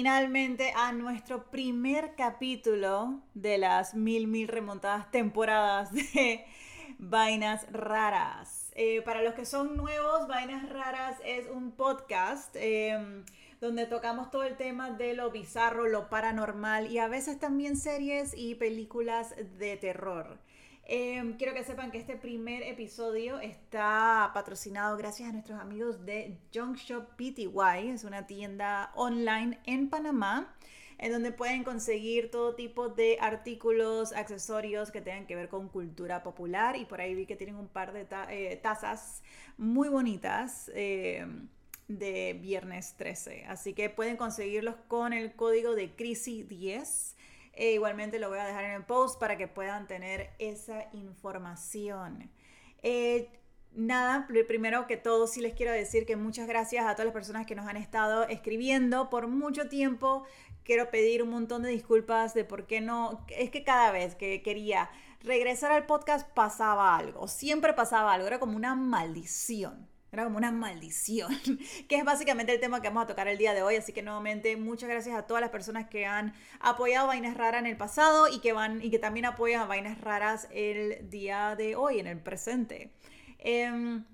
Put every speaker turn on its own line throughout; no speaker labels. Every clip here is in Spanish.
finalmente a nuestro primer capítulo de las mil mil remontadas temporadas de Vainas Raras. Eh, para los que son nuevos, Vainas Raras es un podcast em, donde tocamos todo el tema de lo bizarro, lo paranormal y a veces también series y películas de terror. Em, quiero que sepan que este primer episodio está patrocinado gracias a nuestros amigos de Junk Shop PTY. Es una tienda online en Panamá en donde pueden conseguir todo tipo de artículos, accesorios que tengan que ver con cultura popular. Y por ahí vi que tienen un par de eh, tazas muy bonitas. em, de viernes 13. Así que pueden conseguirlos con el código de CRISI10. E igualmente lo voy a dejar en el post para que puedan tener esa información. Eh, nada, pri- primero que todo sí les quiero decir que muchas gracias a todas las personas que nos han estado escribiendo por mucho tiempo. Quiero pedir un montón de disculpas de por qué no. Es que cada vez que quería regresar al podcast pasaba algo. Siempre pasaba algo. Era como una maldición. Era como una maldición, que es básicamente el tema que vamos a tocar el día de hoy. Así que nuevamente muchas gracias a todas las personas que han apoyado Vainas Raras en el pasado y que van y que también apoyan a Vainas Raras el día de hoy, en el presente. Em,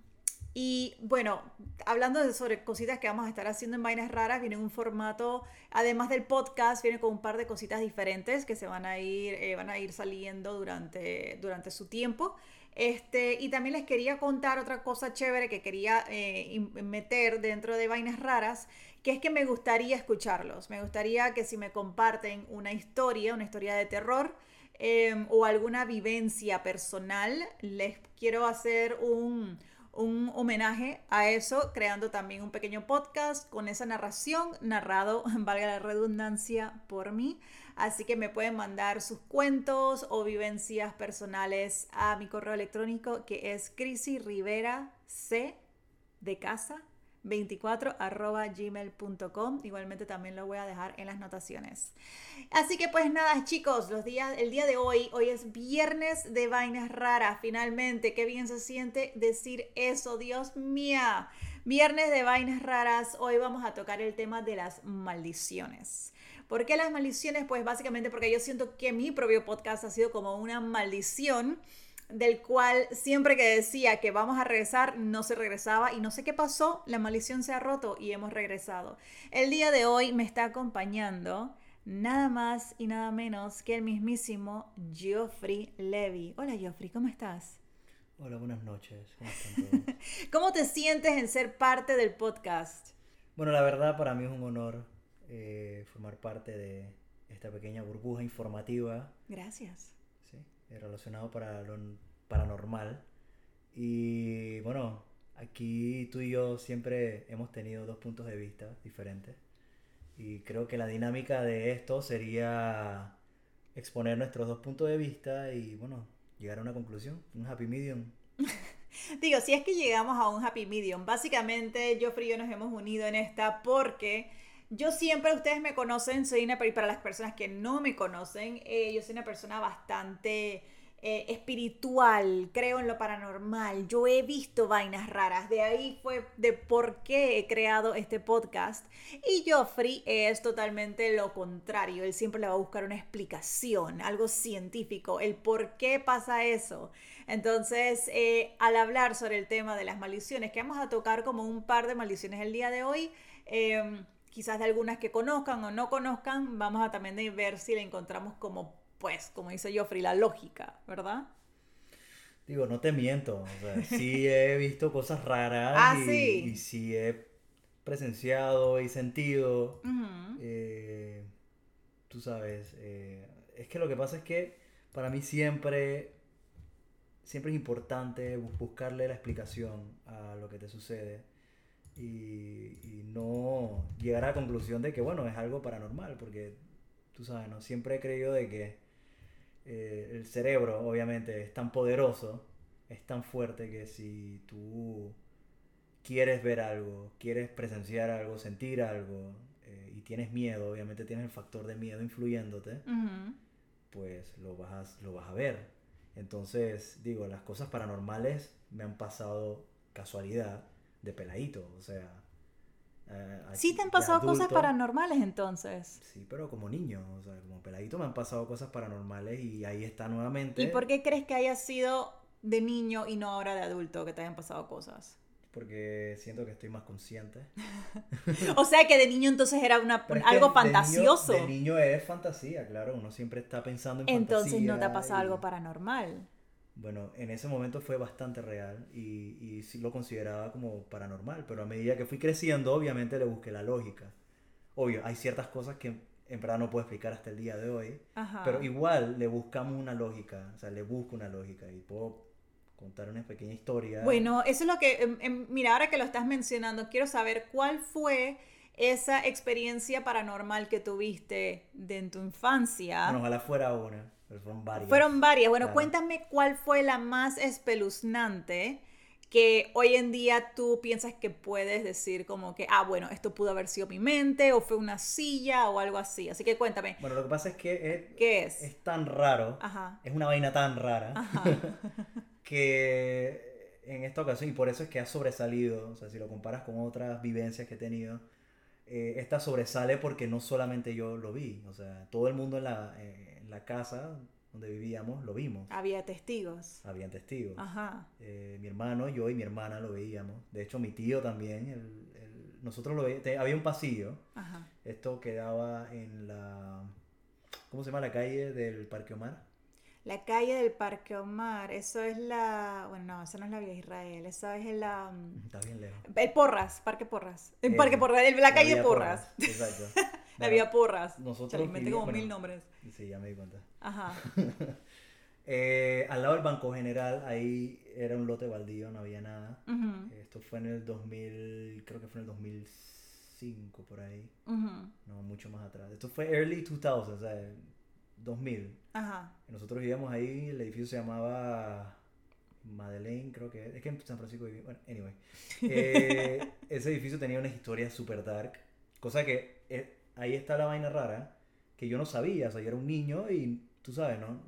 y bueno, hablando de sobre cositas que vamos a estar haciendo en Vainas Raras, viene un formato, además del podcast, viene con un par de cositas diferentes que se van a ir, eh, van a ir saliendo durante, durante su tiempo. Este, y también les quería contar otra cosa chévere que quería eh, meter dentro de Vainas Raras, que es que me gustaría escucharlos. Me gustaría que si me comparten una historia, una historia de terror, eh, o alguna vivencia personal, les quiero hacer un, un homenaje a eso, creando también un pequeño podcast con esa narración, narrado, valga la redundancia, por mí. Así que me pueden mandar sus cuentos o vivencias personales a mi correo electrónico que es crisirivera c de casa 24 arroba gmail.com igualmente también lo voy a dejar en las notaciones. Así que pues nada chicos los días el día de hoy hoy es viernes de vainas raras. Finalmente qué bien se siente decir eso dios mía viernes de vainas raras hoy vamos a tocar el tema de las maldiciones. ¿Por qué las maldiciones? Pues básicamente porque yo siento que mi propio podcast ha sido como una maldición del cual siempre que decía que vamos a regresar, no se regresaba y no sé qué pasó, la maldición se ha roto y hemos regresado. El día de hoy me está acompañando nada más y nada menos que el mismísimo Geoffrey Levy. Hola Geoffrey, ¿cómo estás?
Hola, buenas noches. ¿Cómo están todos?
¿Cómo te sientes en ser parte del podcast?
bueno, la verdad para mí es un honor eh, formar parte de esta pequeña burbuja informativa,
Gracias.
Eh, relacionado para lo paranormal. Y bueno, aquí tú y yo siempre hemos tenido dos puntos de vista diferentes. Y creo que la dinámica de esto sería exponer nuestros dos puntos de vista y bueno, llegar a una conclusión, un happy medium.
Digo, si es que llegamos a un happy medium, básicamente Geoffrey y yo nos hemos unido en esta porque yo siempre, ustedes me conocen, soy una, para las personas que no me conocen, eh, yo soy una persona bastante eh, espiritual, creo en lo paranormal, yo he visto vainas raras, de ahí fue de por qué he creado este podcast. Y Geoffrey es totalmente lo contrario, él siempre le va a buscar una explicación, algo científico, el por qué pasa eso. Entonces, eh, al hablar sobre el tema de las maldiciones, que vamos a tocar como un par de maldiciones el día de hoy, eh, quizás de algunas que conozcan o no conozcan, vamos a también de ver si le encontramos como, pues, como dice Joffrey, la lógica, ¿verdad?
Digo, no te miento, o sea, sí he visto cosas raras
Ah,
y,
sí.
y sí he presenciado y sentido, eh, tú sabes, eh, es que lo que pasa es que para mí siempre, siempre es importante bus- buscarle la explicación a lo que te sucede y, y no llegar a la conclusión de que, bueno, es algo paranormal, porque tú sabes, ¿no? Siempre he creído de que eh, el cerebro, obviamente, es tan poderoso, es tan fuerte que si tú quieres ver algo, quieres presenciar algo, sentir algo, eh, y tienes miedo, obviamente tienes el factor de miedo influyéndote, pues lo vas, a, lo vas a ver. Entonces, digo, las cosas paranormales me han pasado casualidad de peladito, o sea...
Sí te han pasado cosas paranormales entonces.
Sí, pero como niño, o sea, como peladito me han pasado cosas paranormales y ahí está nuevamente.
¿Y por qué crees que haya sido de niño y no ahora de adulto que te hayan pasado cosas?
Porque siento que estoy más consciente.
O sea que de niño entonces era una, algo
de niño-
fantasioso.
De niño, es fantasía, claro, uno siempre está pensando en
Entonces no te ha
fantasía
pasado
y-
algo paranormal.
Bueno, en ese momento fue bastante real y, y sí lo consideraba como paranormal, pero a medida que fui creciendo, obviamente le busqué la lógica. Obvio, hay ciertas cosas que en verdad no puedo explicar hasta el día de hoy,
Ajá.
pero igual le buscamos una lógica, o sea, le busco una lógica y puedo contar una pequeña historia.
Bueno, eso es lo que, em, em, mira, ahora que lo estás mencionando, quiero saber cuál fue esa experiencia paranormal que tuviste de en tu infancia.
Bueno, ojalá fuera una, pero fueron varias.
Fueron varias. Bueno,
Claro.
cuéntame cuál fue la más espeluznante que hoy en día tú piensas que puedes decir como que, ah, bueno, esto pudo haber sido mi mente o fue una silla o algo así. Así que cuéntame,
Bueno, lo que pasa es que es,
¿qué es?
es tan raro,
Ajá.
es una vaina tan rara,
Ajá.
que en esta ocasión, y por eso es que ha sobresalido, o sea, si lo comparas con otras vivencias que he tenido, eh, esta sobresale porque no solamente yo lo vi, o sea, todo el mundo en la, eh, en la casa donde vivíamos lo vimos,
Había testigos.
habían testigos.
Ajá.
Eh, mi hermano, yo y mi hermana lo veíamos, de hecho mi tío también, el- el- nosotros lo veíamos, había un pasillo,
Ajá.
esto quedaba en la, ¿cómo se llama la calle del Parque Omar?
La calle del Parque Omar, eso es la. Bueno, no, eso no es la Vía Israel, eso es la.
Está bien lejos.
El Porras, Parque Porras. El
Eso.
Parque Porras, la calle
vía
Porras.
Exacto.
Vía Porras.
nosotros
inventé como mil nombres.
Sí, ya me di cuenta.
Ajá.
Eh, al lado del Banco General, ahí era un lote baldío, no había nada. Esto fue en el 2000, creo que fue en el 2005, por ahí. No, mucho más atrás. Esto fue early 2000, o sea, 2000.
Ajá.
Nosotros vivíamos ahí, el edificio se llamaba Madeleine, creo que es que en San Francisco viví. Bueno, anyway. Eh, ese edificio tenía una historia super dark, cosa que eh, ahí está la vaina rara, que yo no sabía, o sea, yo era un niño y tú sabes, ¿no?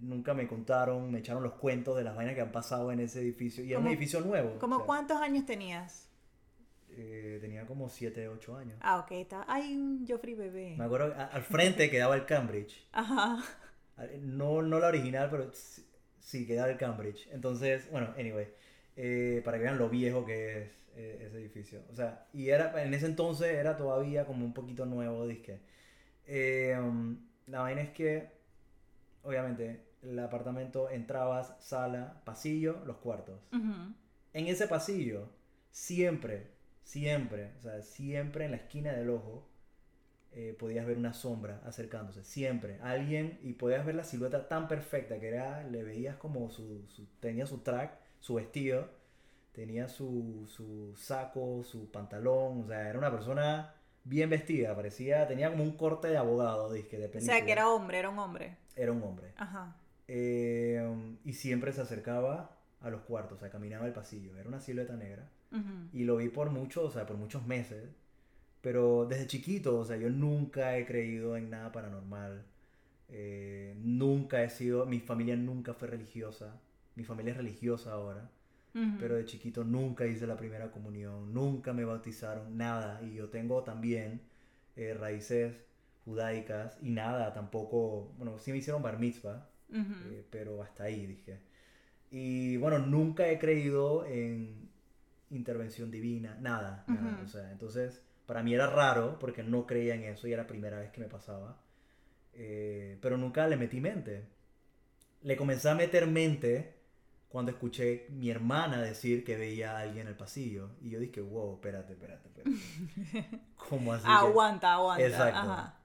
Nunca me contaron, me echaron los cuentos de las vainas que han pasado en ese edificio. Y era un
¿Cómo-
edificio nuevo.
¿Cómo
o sea,
cuántos años tenías?
eh, tenía como 7, 8 años.
Ah, ok, está. Ay, un Joffrey bebé.
Me acuerdo, a- al frente quedaba el Cambridge.
Ajá.
No, no la original, pero sí, sí, queda el Cambridge. Entonces, bueno, anyway, eh, para que vean lo viejo que es eh, ese edificio. O sea, y era, en ese entonces era todavía como un poquito nuevo, disque. Eh, um, la vaina es que, obviamente, el apartamento entrabas, sala, pasillo, los cuartos. En ese pasillo, siempre, siempre, o sea, siempre en la esquina del ojo, eh, podías ver una sombra acercándose, siempre. Alguien, y podías ver la silueta tan perfecta que era, le veías como su, su- tenía su track, su vestido, tenía su, su saco, su pantalón, o sea, era una persona bien vestida, parecía, tenía como un corte de abogado, de
O sea, que era hombre, era un hombre.
Era un hombre.
Ajá.
Eh, y siempre se acercaba a los cuartos, o sea, caminaba el pasillo, era una silueta negra. Y lo vi por muchos, o sea, por muchos meses. Pero desde chiquito, o sea, yo nunca he creído en nada paranormal. Eh, nunca he sido, mi familia nunca fue religiosa. Mi familia es religiosa ahora.
Ujú.
Pero de chiquito nunca hice la primera comunión, nunca me bautizaron, nada. Y yo tengo también eh, raíces judaicas y nada, tampoco, bueno, sí me hicieron bar mitzvah,
Ujú.
eh, pero hasta ahí dije. Y bueno, nunca he creído en intervención divina, nada, nada.
Ujú.
O sea, entonces para mí era raro porque no creía en eso y era la primera vez que me pasaba. Eh, pero nunca le metí mente. Le comencé a meter mente cuando escuché mi hermana decir que veía a alguien en el pasillo. Y yo dije, wow, espérate, espérate, espérate. ¿Cómo así? que-
Aguanta, aguanta.
Exacto.
Ajá.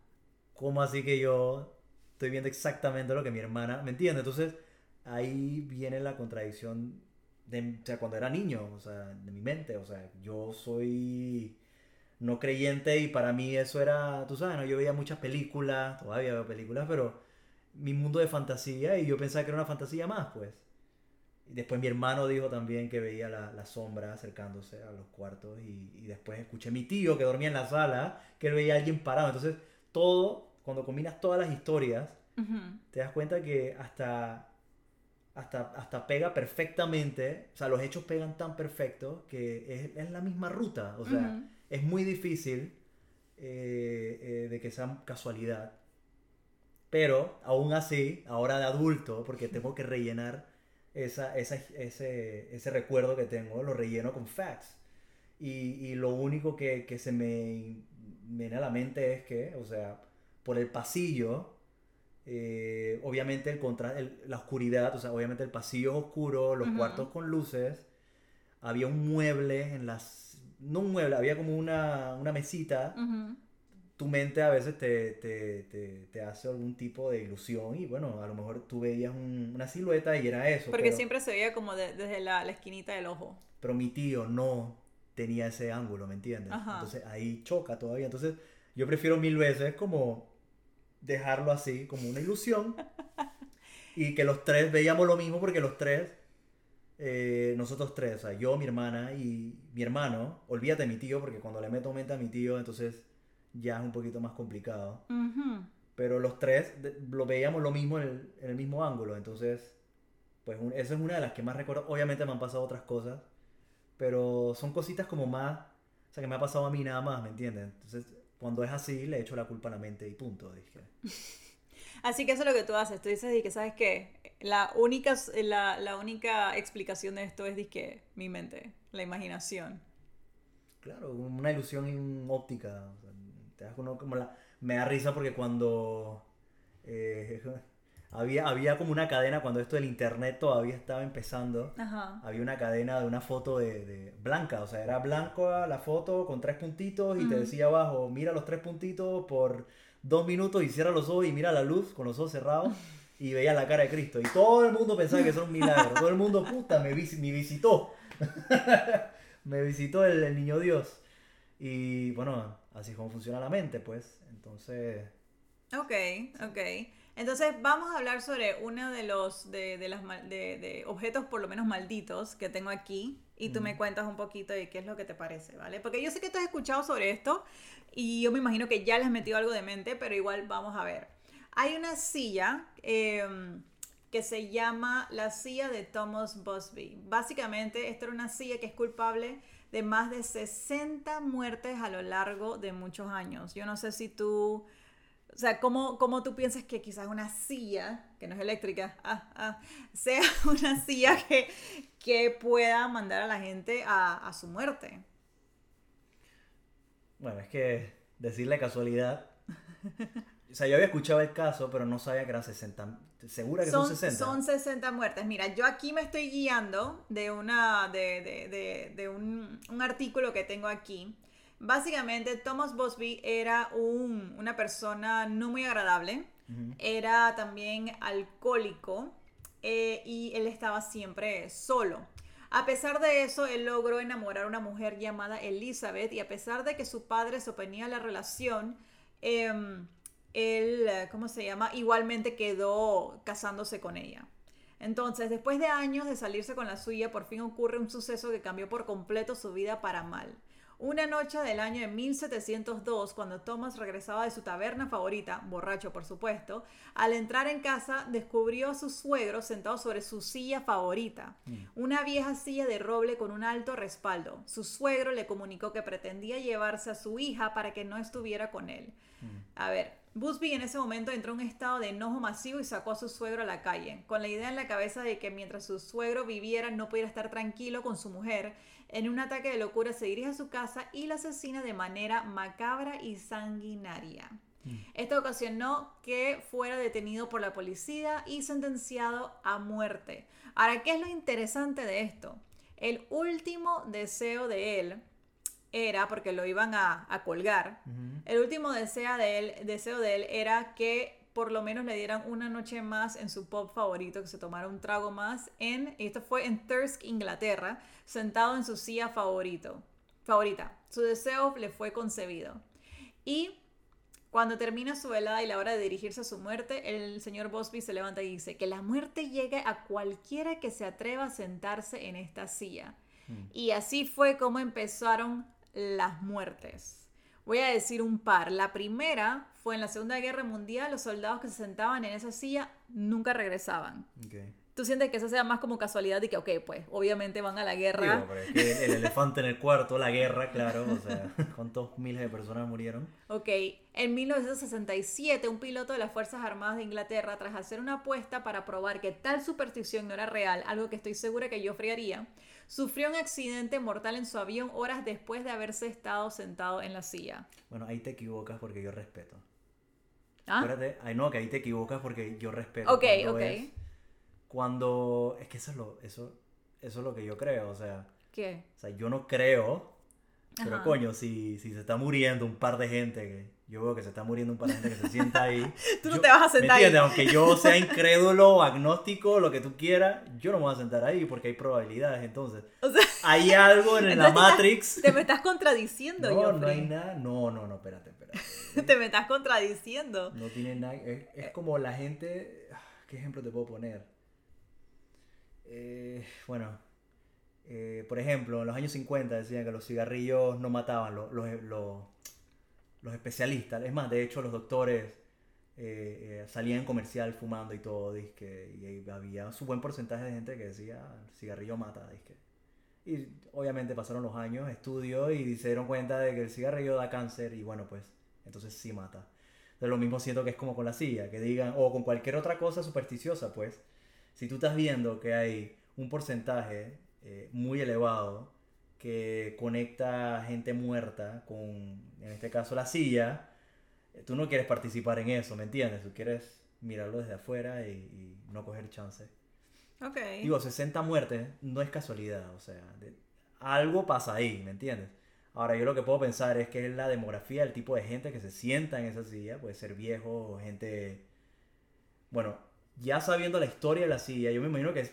¿Cómo así que yo estoy viendo exactamente lo que mi hermana... ¿Me entiendes? Entonces ahí viene la contradicción de o sea, cuando era niño, o sea, de mi mente. O sea, yo soy no creyente y para mí eso era, tú sabes, ¿no? yo veía muchas películas, todavía veo películas, pero mi mundo de fantasía y yo pensaba que era una fantasía más, pues. Y después mi hermano dijo también que veía la, la sombra acercándose a los cuartos y, y después escuché a mi tío que dormía en la sala, que él veía a alguien parado. Entonces, todo, cuando combinas todas las historias, te das cuenta que hasta, hasta, hasta pega perfectamente, o sea, los hechos pegan tan perfecto que es, es la misma ruta, o sea, es muy difícil eh, eh, de que sea casualidad, pero aún así, ahora de adulto, porque tengo que rellenar esa, esa- ese, ese recuerdo que tengo, lo relleno con facts. Y, y lo único que, que se me viene a la mente es que, o sea, por el pasillo, eh, obviamente el contra, el- la oscuridad, o sea, obviamente el pasillo es oscuro, los cuartos con luces, había un mueble en las... No un mueble, había como una, una mesita. Tu mente a veces te, te, te, te hace algún tipo de ilusión y bueno, a lo mejor tú veías un- una silueta y era eso.
Porque
pero,
siempre se veía como de- desde la, la esquinita del ojo.
pero mi tío no tenía ese ángulo, ¿me entiendes?
Ajá.
Entonces ahí choca todavía. Entonces yo prefiero mil veces como dejarlo así, como una ilusión. y que los tres veíamos lo mismo porque los tres, eh, nosotros tres, o sea, yo, mi hermana y mi hermano, olvídate de mi tío porque cuando le meto mente a mi tío, entonces ya es un poquito más complicado.
Ujú.
Pero los tres lo veíamos lo mismo en el, en el mismo ángulo. Entonces, pues un- esa es una de las que más recuerdo. Obviamente me han pasado otras cosas. Pero son cositas como más... O sea, que me ha pasado a mí nada más, ¿me entiendes? Entonces, cuando es así, le echo la culpa a la mente y punto. Dije.
Así que eso es lo que tú haces. Tú dices, que ¿sabes qué? La única, la, la única explicación de esto es, que mi mente, la imaginación.
Claro, una ilusión óptica. o sea, te das uno como la... Me da risa porque cuando... eh, había, había como una cadena cuando esto del internet todavía estaba empezando.
Ajá.
había una cadena de una foto de, de blanca, o sea, era blanco la foto con tres puntitos y te decía abajo, mira los tres puntitos por dos minutos y cierra los ojos y mira la luz con los ojos cerrados y veía la cara de Cristo. Y todo el mundo pensaba que eso era un milagro, todo el mundo, puta, me, vis- me visitó, me visitó el, el niño Dios. Y bueno, así es como funciona la mente, pues. Entonces,
Ok, ok. Entonces vamos a hablar sobre uno de los de, de las de, de objetos por lo menos malditos que tengo aquí y tú me cuentas un poquito de qué es lo que te parece, ¿vale? Porque yo sé que tú has escuchado sobre esto y yo me imagino que ya les has metido algo de mente, pero igual vamos a ver. Hay una silla em, que se llama la silla de Thomas Busby. Básicamente, esta era una silla que es culpable de más de 60 muertes a lo largo de muchos años. Yo no sé si tú... O sea, ¿cómo, cómo tú piensas que quizás una silla, que no es eléctrica, ah, ah, sea una silla que, que pueda mandar a la gente a, a su muerte?
bueno, es que decirle casualidad. O sea, yo había escuchado el caso, pero no sabía que eran 60. ¿Segura que son, 60?
Son 60 muertes. Mira, yo aquí me estoy guiando de, una, de, de- de- de un, un artículo que tengo aquí. Básicamente, Thomas Busby era un- una persona no muy agradable. Era también alcohólico eh, y él estaba siempre solo. A pesar de eso, él logró enamorar a una mujer llamada Elizabeth y a pesar de que su padre se oponía a la relación, em, él, eh, ¿cómo se llama? Igualmente quedó casándose con ella. Entonces, después de años de salirse con la suya, por fin ocurre un suceso que cambió por completo su vida para mal. Una noche del año de 1702, cuando Thomas regresaba de su taberna favorita, borracho por supuesto, al entrar en casa descubrió a su suegro sentado sobre su silla favorita, una vieja silla de roble con un alto respaldo. Su suegro le comunicó que pretendía llevarse a su hija para que no estuviera con él. A ver, Busby en ese momento entró en un estado de enojo masivo y sacó a su suegro a la calle, con la idea en la cabeza de que mientras su suegro viviera no pudiera estar tranquilo con su mujer. En un ataque de locura se dirige a su casa y la asesina de manera macabra y sanguinaria. Esto ocasionó que fuera detenido por la policía y sentenciado a muerte. Ahora, ¿qué es lo interesante de esto? El último deseo de él era, porque lo iban a, a colgar, el último deseo de, él, deseo de él era que por lo menos le dieran una noche más en su pub favorito, que se tomara un trago más en, y esto fue en Thirsk, Inglaterra, sentado en su silla favorito, favorita. Su deseo le fue concebido. Y Cuando termina su velada y la hora de dirigirse a su muerte, el señor Bosby se levanta y dice que la muerte llegue a cualquiera que se atreva a sentarse en esta silla.
Mm.
Y así fue como empezaron las muertes. Voy a decir un par. La primera fue en la Segunda Guerra Mundial, los soldados que se sentaban en esa silla nunca regresaban.
Ok.
¿Tú sientes que eso sea más como casualidad y que, ok, pues obviamente van a la guerra?
Digo, pero es que el elefante en el cuarto, la guerra, claro, o sea, ¿cuántos miles de personas murieron?
Ok, en 1967 un piloto de las Fuerzas Armadas de Inglaterra, tras hacer una apuesta para probar que tal superstición no era real, algo que estoy segura que yo friaría, sufrió un accidente mortal en su avión horas después de haberse estado sentado en la silla.
Bueno, ahí te equivocas porque yo respeto.
¿Ah?
Espérate, ay no, que ahí te equivocas porque yo respeto.
Ok,
cuando
ok.
es- cuando, es que eso es lo, eso, eso es lo que yo creo, o sea,
¿Qué?
o sea, yo no creo, pero
Ajá.
coño, si, si se está muriendo un par de gente, que yo veo que se está muriendo un par de gente que se sienta ahí.
Tú no
yo-
te vas a
¿me
sentar ahí.
entiendes? Aunque yo sea incrédulo, agnóstico, lo que tú quieras, yo no me voy a sentar ahí porque hay probabilidades, entonces.
O sea,
Hay algo en la
estás-
Matrix.
te me estás contradiciendo,
No, no hay nada. No, no, no, espérate, espérate.
Te me estás contradiciendo.
No tiene nada. Es, es como la gente. ah, ¿Qué ejemplo te puedo poner? Eh, bueno, eh, por ejemplo, en los años 50 decían que los cigarrillos no mataban, los, los, los- los especialistas. Es más, de hecho, los doctores eh, eh, salían comercial fumando y todo, dizque, y había su buen porcentaje de gente que decía, "Ah, el cigarrillo mata, dizque. Y obviamente pasaron los años, estudios y se dieron cuenta de que el cigarrillo da cáncer y bueno, pues entonces sí mata. De lo mismo siento que es como con la silla, que digan, o con cualquier otra cosa supersticiosa, pues, si tú estás viendo que hay un porcentaje eh, muy elevado que conecta gente muerta con, en este caso, la silla, eh, tú no quieres participar en eso, ¿me entiendes? Tú quieres mirarlo desde afuera y, y no coger chance.
Ok.
Digo, 60 muertes no es casualidad, o sea, de- algo pasa ahí, ¿me entiendes? Ahora, yo lo que puedo pensar es que es la demografía, el tipo de gente que se sienta en esa silla, puede ser viejo o gente... Bueno, ya sabiendo la historia de la silla, yo me imagino que.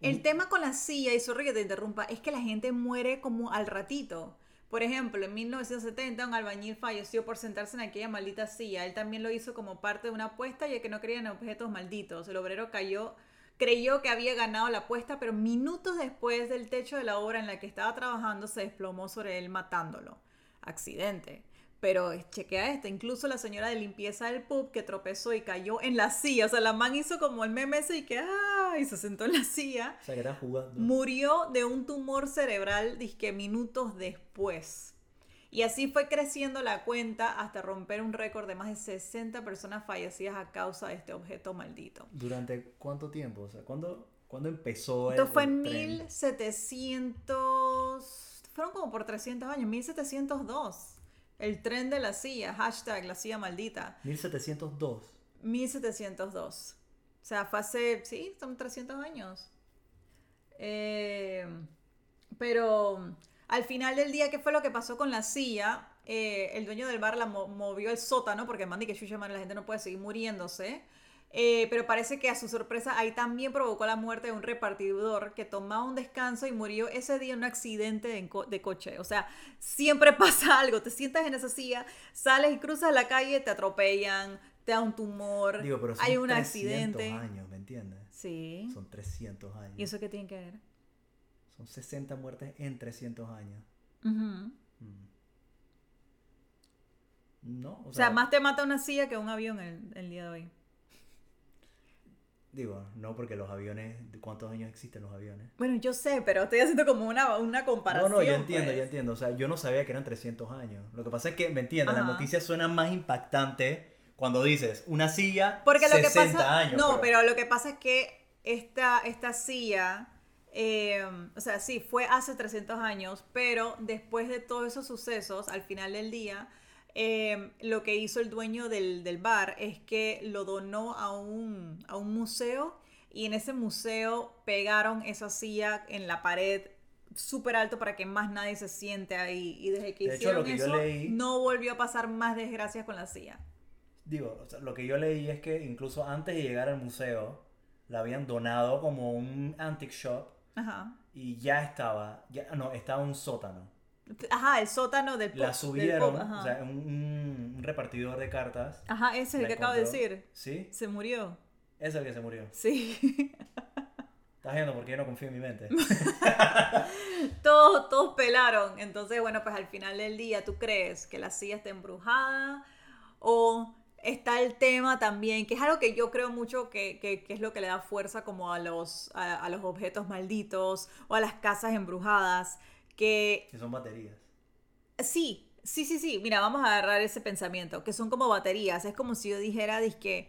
El tema con la silla, y sorry que te interrumpa, es que la gente muere como al ratito. Por ejemplo, en 1970 un albañil falleció por sentarse en aquella maldita silla. Él también lo hizo como parte de una apuesta ya que no creía en objetos malditos. El obrero cayó, creyó que había ganado la apuesta, pero minutos después del techo de la obra en la que estaba trabajando se desplomó sobre él matándolo. Accidente. Pero chequea esta, incluso la señora de limpieza del pub que tropezó y cayó en la silla. O sea, la man hizo como el meme ese y que ¡ah! y se sentó en la silla.
O sea, que jugando.
Murió de un tumor cerebral, disque minutos después. Y así fue creciendo la cuenta hasta romper un récord de más de 60 personas fallecidas a causa de este objeto maldito.
¿Durante cuánto tiempo? O sea, ¿cuándo, ¿cuándo empezó el,
Esto fue en
el tren?
1700... Fueron como por 300 años, 1702. El tren de la silla, hashtag la silla maldita.
1702.
1702. O sea, fue hace, sí, son 300 años. Eh, pero al final del día, ¿qué fue lo que pasó con la silla? Eh, el dueño del bar la mo- movió al sótano porque mandi que chucha madre, la gente no puede seguir muriéndose. Eh, pero parece que a su sorpresa ahí también provocó la muerte de un repartidor que tomaba un descanso y murió ese día en un accidente de, co- de coche. O sea, siempre pasa algo. Te sientas en esa silla, sales y cruzas la calle, te atropellan, te da un tumor,
Digo, pero son
hay un
300
accidente.
años, ¿me entiendes?
Sí.
Son 300 años.
¿Y eso qué tiene que ver?
Son 60 muertes en 300 años. Mm. No, o
O
sea,
sea, más te mata una silla que un avión el, el día de hoy.
Digo, no porque los aviones, ¿cuántos años existen los aviones?
Bueno, yo sé, pero estoy haciendo como una, una
No,
comparación.
no, yo entiendo,
pues.
yo entiendo. O sea, yo no sabía que eran 300 años. Lo que pasa es que, ¿me entiendes? La
Ajá.
noticia suena más impactante cuando dices una silla,
Porque lo
60
que pasa.
años.
no, pero... lo que pasa es que esta, esta silla. eh, o sea, sí, fue hace 300 años, pero después de todos esos sucesos, al final del día, eh, lo que hizo el dueño del, del bar es que lo donó a un, a un museo y en ese museo pegaron esa silla en la pared súper alto para que más nadie se siente ahí. Y desde que
De hecho,
hicieron
yo
eso,
leí-
no volvió a pasar más desgracias con la silla.
Digo, o sea, lo que yo leí es que incluso antes de llegar al museo, la habían donado como un antique shop
Ajá.
y ya estaba, ya, no, estaba un sótano.
Ajá, el sótano del pub.
La subieron, o sea, un, un- repartidor de cartas.
Ajá, ese es el que acabo de decir.
¿Sí?
Se murió.
Es el que se murió.
Sí.
Estás viendo porque yo no confío en mi mente.
todos, todos pelaron. Entonces, bueno, pues al final del día, ¿tú crees que la silla está embrujada? O está el tema también, que es algo que yo creo mucho que, que- que es lo que le da fuerza como a los, a, a los objetos malditos o a las casas embrujadas, que
que son baterías.
Sí, sí, sí, sí. Mira, vamos a agarrar ese pensamiento, que son como baterías. Es como si yo dijera, dizque,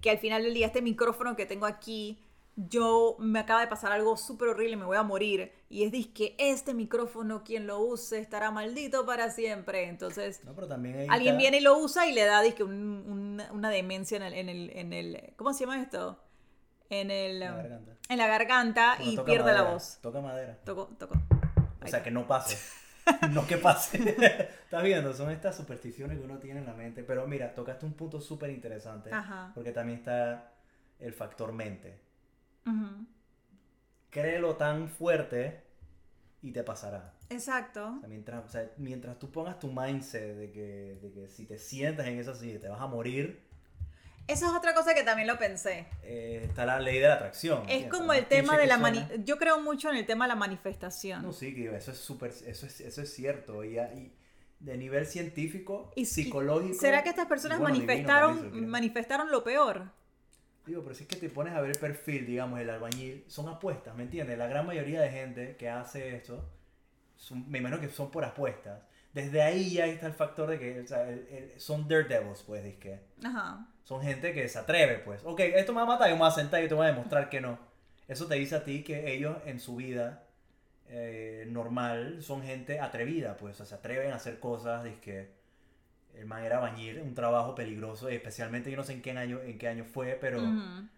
que al final del día este micrófono que tengo aquí, yo me acaba de pasar algo súper horrible, me voy a morir. Y es que este micrófono, quien lo use, estará maldito para siempre. Entonces,
No, pero también ahí
alguien viene y lo usa y le da dizque, un- una, una demencia en el, en, el, en el... ¿Cómo se llama esto? En el...
La garganta.
En la garganta y pierde la voz.
Toca madera.
Toco, toco.
O sea, que no pase. no que pase. Estás viendo, son estas supersticiones que uno tiene en la mente. Pero mira, tocaste un punto súper interesante. Porque también está el factor mente.
Ujú.
Créelo tan fuerte y te pasará.
Exacto.
O sea, mientras, o sea, mientras tú pongas tu mindset de que, de que si te sientas en esa silla te vas a morir,
Eso es otra cosa que también lo pensé.
eh, está la ley de la atracción.
Es como el tema de la mani yo creo mucho en el tema de la manifestación.
No, sí, que eso es súper, eso es, eso es cierto. Y, y de nivel científico,
Y
psicológico.
¿Será que estas personas
bueno,
manifestaron
también,
manifestaron lo peor?
Digo, pero si es que te pones a ver el perfil, digamos, el albañil, son apuestas, ¿me entiendes? La gran mayoría de gente que hace esto, son- me imagino que son por apuestas. Desde ahí ya está el factor de que o sea, el- el- son daredevils, pues, que
Ajá.
Son gente que se atreve, pues. Ok, esto me va a matar, yo me voy a sentar y te voy a demostrar que no. Eso te dice a ti que ellos en su vida eh, normal son gente atrevida, pues. O sea, se atreven a hacer cosas, que el man era bañir, un trabajo peligroso, y especialmente yo no sé en qué año, en qué año fue, pero
Ujú.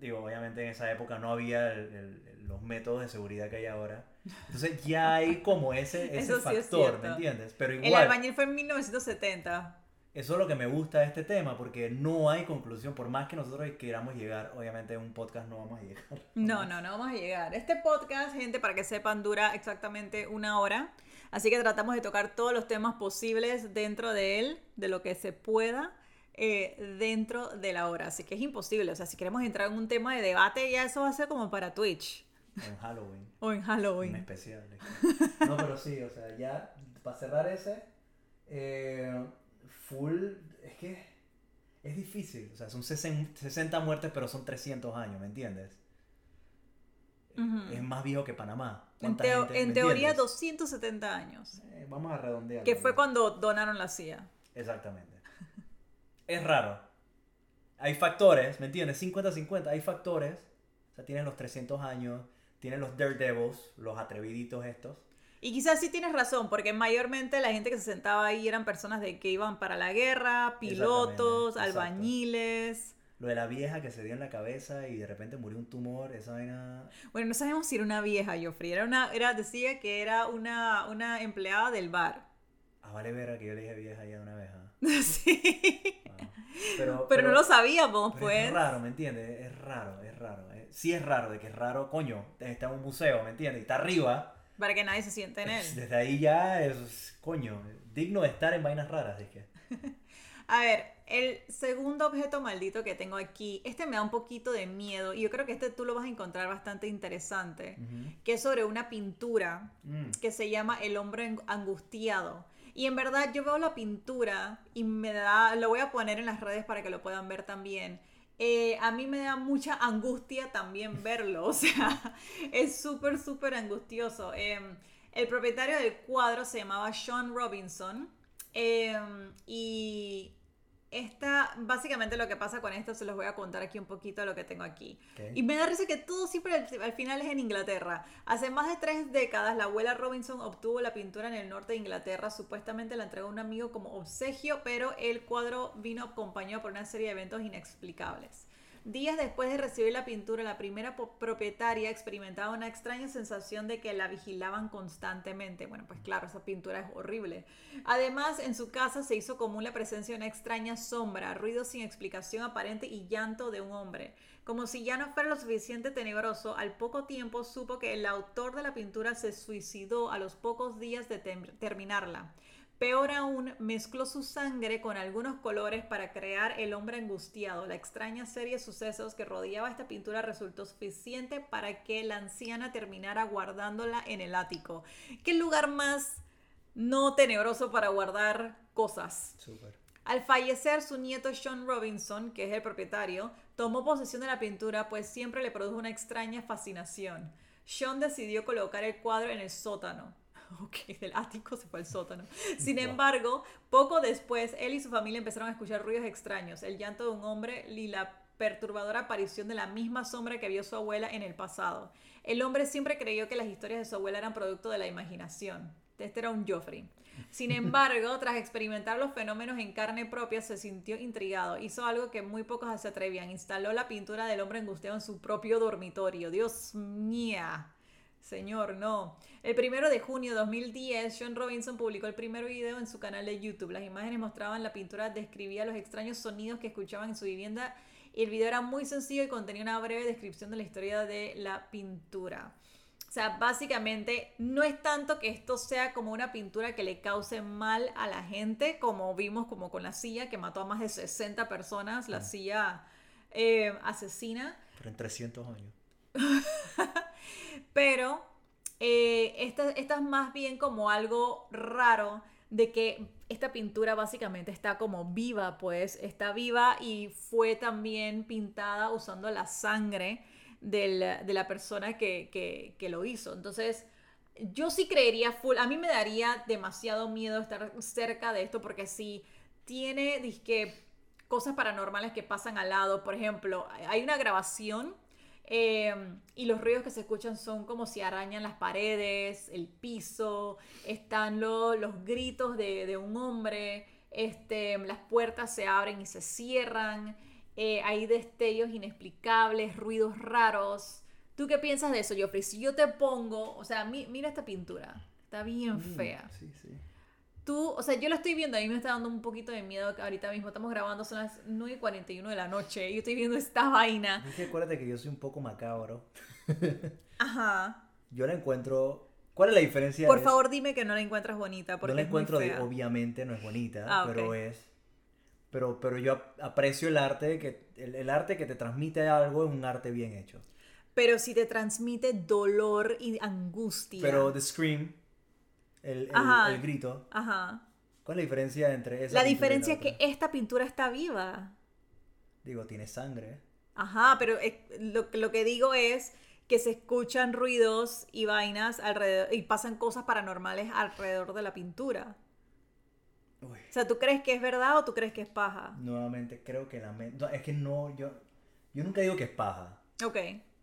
digo, obviamente en esa época no había el- los métodos de seguridad que hay ahora. Entonces ya hay como ese, ese
sí es
factor,
cierto.
¿me entiendes? Pero
El
igual,
albañil fue en 1970.
eso es lo que me gusta de este tema, porque no hay conclusión, por más que nosotros queramos llegar, obviamente en un podcast no vamos a llegar.
No, no, no vamos a llegar. Este podcast, gente, para que sepan, dura exactamente una hora. Así que tratamos de tocar todos los temas posibles dentro de él, de lo que se pueda eh, dentro de la hora. Así que es imposible. O sea, si queremos entrar en un tema de debate, ya eso va a ser como para Twitch
En Halloween.
o en Halloween.
especial. No, pero sí, o sea, ya para cerrar ese, eh, full, es que es difícil. O sea, son 60 60 muertes, pero son 300 años, ¿me entiendes?
Ujú.
Es más viejo que Panamá.
En,
¿Cuánta
teo-
gente-
en teoría,
entiendes?
270 años.
Eh, vamos a redondear.
Que fue cuando donaron la CIA.
Exactamente. Es raro. Hay factores, ¿me entiendes? 50-50, hay factores. O sea, tienes los 300 años, tienes los Daredevils, los atreviditos estos.
Y quizás sí tienes razón, porque mayormente la gente que se sentaba ahí eran personas de que iban para la guerra, pilotos,
Exactamente, exacto.
albañiles.
Lo de la vieja que se dio en la cabeza y de repente murió un tumor, esa vaina.
Bueno, no sabemos si era una vieja, Joffrey. Era una, era, decía que era una, una empleada del bar.
Ah, vale vera que yo le dije vieja ya de una vez. ¿ah?
sí.
Ah. Pero,
Pero, no lo sabíamos,
pero
pues.
Es raro, ¿me entiendes? Es raro, es raro. Sí es raro, de que es raro, coño, está en un museo, ¿me entiendes? Y está arriba.
Para que nadie se siente en él.
Desde ahí ya es, coño, digno de estar en vainas raras, es que.
A ver, el segundo objeto maldito que tengo aquí, este me da un poquito de miedo y yo creo que este tú lo vas a encontrar bastante interesante, que es sobre una pintura
Mm.
que se llama El hombre angustiado. Y en verdad yo veo la pintura y me da, lo voy a poner en las redes para que lo puedan ver también. Eh, a mí me da mucha angustia también verlo, o sea, es súper, súper angustioso. Eh, el propietario del cuadro se llamaba Sean Robinson eh, y esta, básicamente lo que pasa con esto, se los voy a contar aquí un poquito lo que tengo aquí. Y me da risa que todo siempre al, al final es en Inglaterra. Hace más de tres décadas, la abuela Robinson obtuvo la pintura en el norte de Inglaterra. Supuestamente la entregó a un amigo como obsequio, pero el cuadro vino acompañado por una serie de eventos inexplicables. Días después de recibir la pintura, la primera propietaria experimentaba una extraña sensación de que la vigilaban constantemente. Bueno, pues claro, esa pintura es horrible. Además, en su casa se hizo común la presencia de una extraña sombra, ruido sin explicación aparente y llanto de un hombre. Como si ya no fuera lo suficiente tenebroso, al poco tiempo supo que el autor de la pintura se suicidó a los pocos días de terminarla. Peor aún, mezcló su sangre con algunos colores para crear el hombre angustiado. La extraña serie de sucesos que rodeaba esta pintura resultó suficiente para que la anciana terminara guardándola en el ático. ¿Qué lugar más no tenebroso para guardar cosas? Al fallecer, su nieto Sean Robinson, que es el propietario, tomó posesión de la pintura, pues siempre le produjo una extraña fascinación. Sean decidió colocar el cuadro en el sótano. Ok, del ático se fue al sótano. Sin embargo, poco después, él y su familia empezaron a escuchar ruidos extraños, el llanto de un hombre y la perturbadora aparición de la misma sombra que vio su abuela en el pasado. El hombre siempre creyó que las historias de su abuela eran producto de la imaginación. Este era un Joffrey. Sin embargo, tras experimentar los fenómenos en carne propia, se sintió intrigado. Hizo algo que muy pocos se atrevían. Instaló la pintura del hombre angustiado en su propio dormitorio. Dios mío. Señor, no. El primero de junio de 2010, Sean Robinson publicó el primer video en su canal de YouTube. Las imágenes mostraban la pintura, describía los extraños sonidos que escuchaban en su vivienda y el video era muy sencillo y contenía una breve descripción de la historia de la pintura. O sea, básicamente no es tanto que esto sea como una pintura que le cause mal a la gente, como vimos como con la silla que mató a más de 60 personas, la silla eh, asesina.
Pero en 300 años.
Pero eh, esta, esta es más bien como algo raro de que esta pintura básicamente está como viva, pues está viva y fue también pintada usando la sangre del- de la persona que, que- que lo hizo. Entonces, yo sí creería full, a mí me daría demasiado miedo estar cerca de esto porque si tiene, dizque, cosas paranormales que pasan al lado, por ejemplo, hay una grabación eh, y los ruidos que se escuchan son como si arañan las paredes, el piso, están lo- los gritos de, de un hombre, este, las puertas se abren y se cierran, eh, hay destellos inexplicables, ruidos raros. ¿Tú qué piensas de eso, Joffrey? Si yo te pongo, o sea, mi- mira esta pintura, está bien
Mm,
fea.
Sí, sí.
Tú, o sea, yo la estoy viendo, a mí me está dando un poquito de miedo que ahorita mismo estamos grabando, son las 9 y 41 de la noche y yo estoy viendo esta vaina.
Es que acuérdate que yo soy un poco macabro.
Ajá.
Yo la encuentro. ¿Cuál es la diferencia?
Por favor, dime que no la encuentras bonita porque
no la
es muy
encuentro, de-
fea.
obviamente no es bonita,
Ah, ok.
pero es. Pero, pero yo ap- aprecio el arte, que el, el arte que te transmite algo es un arte bien hecho.
Pero si te transmite dolor y angustia.
Pero The Scream, el, el-
Ajá.
el grito,
Ajá.
¿cuál es la diferencia entre esa
La diferencia es que esta pintura está viva.
Digo, tiene sangre.
Ajá, pero eh, lo, lo que digo es que se escuchan ruidos y vainas alrededor y pasan cosas paranormales alrededor de la pintura.
Uy,
O sea, ¿tú crees que es verdad o tú crees que es paja?
nuevamente, creo que la... me- no, es que no, yo, yo nunca digo que es paja.
Ok.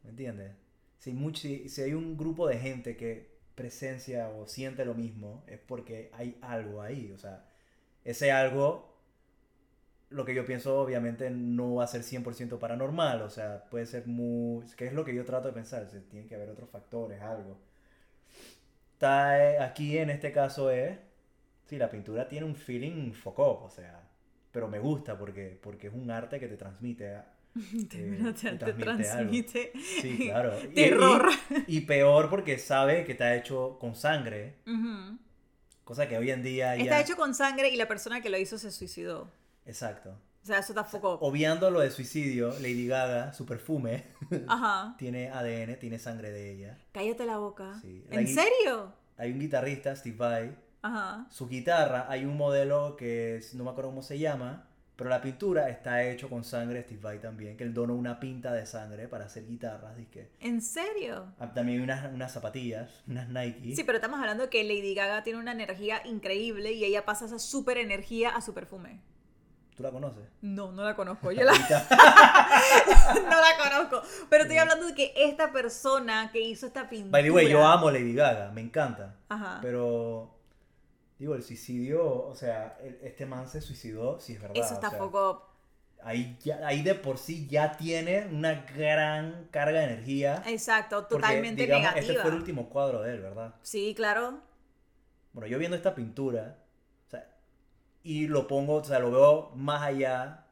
¿Me entiendes? Si, much- si, si hay un grupo de gente que presencia o siente lo mismo, es porque hay algo ahí. O sea, ese algo, lo que yo pienso obviamente no va a ser 100% paranormal. O sea, puede ser muy... que es lo que yo trato de pensar. o sea, tiene que haber otros factores, algo. Está, aquí en este caso es... Sí, la pintura tiene un feeling focó, o sea... Pero me gusta porque, porque es un arte que te transmite... eh,
Te, te
te transmite Sí, claro.
Terror.
Y, y peor porque sabe que está hecho con sangre, cosa que hoy en día ya...
Está hecho con sangre y la persona que lo hizo se suicidó.
Exacto.
O sea, eso tampoco.
Obviando lo de suicidio, Lady Gaga, su perfume,
Ajá.
tiene ADN, tiene sangre de ella.
Cállate la boca.
Sí.
¿En serio?
Hay un guitarrista, Steve Vai,
Ajá.
su guitarra, hay un modelo que es- no me acuerdo cómo se llama, pero la pintura está hecho con sangre Steve Vai también, que él donó una pinta de sangre para hacer guitarras. dizque.
¿En serio?
Ah, También unas, unas zapatillas, unas Nike.
Sí, pero estamos hablando que Lady Gaga tiene una energía increíble y ella pasa esa super energía a su perfume.
¿Tú la conoces?
No, no la conozco. Yo la, no la conozco. Pero estoy hablando de que esta persona que hizo esta pintura.
By the way, yo amo Lady Gaga, me encanta.
Ajá.
Pero, digo, el suicidio, o sea, el- este man se suicidó, sí es verdad.
Eso está
o sea,
poco.
Ahí, ya- ahí de por sí ya tiene una gran carga de energía.
Exacto,
porque,
totalmente
digamos,
negativa.
Este fue el último cuadro de él, ¿verdad?
Sí, claro.
Bueno, yo viendo esta pintura, o sea, y lo pongo, o sea, lo veo más allá,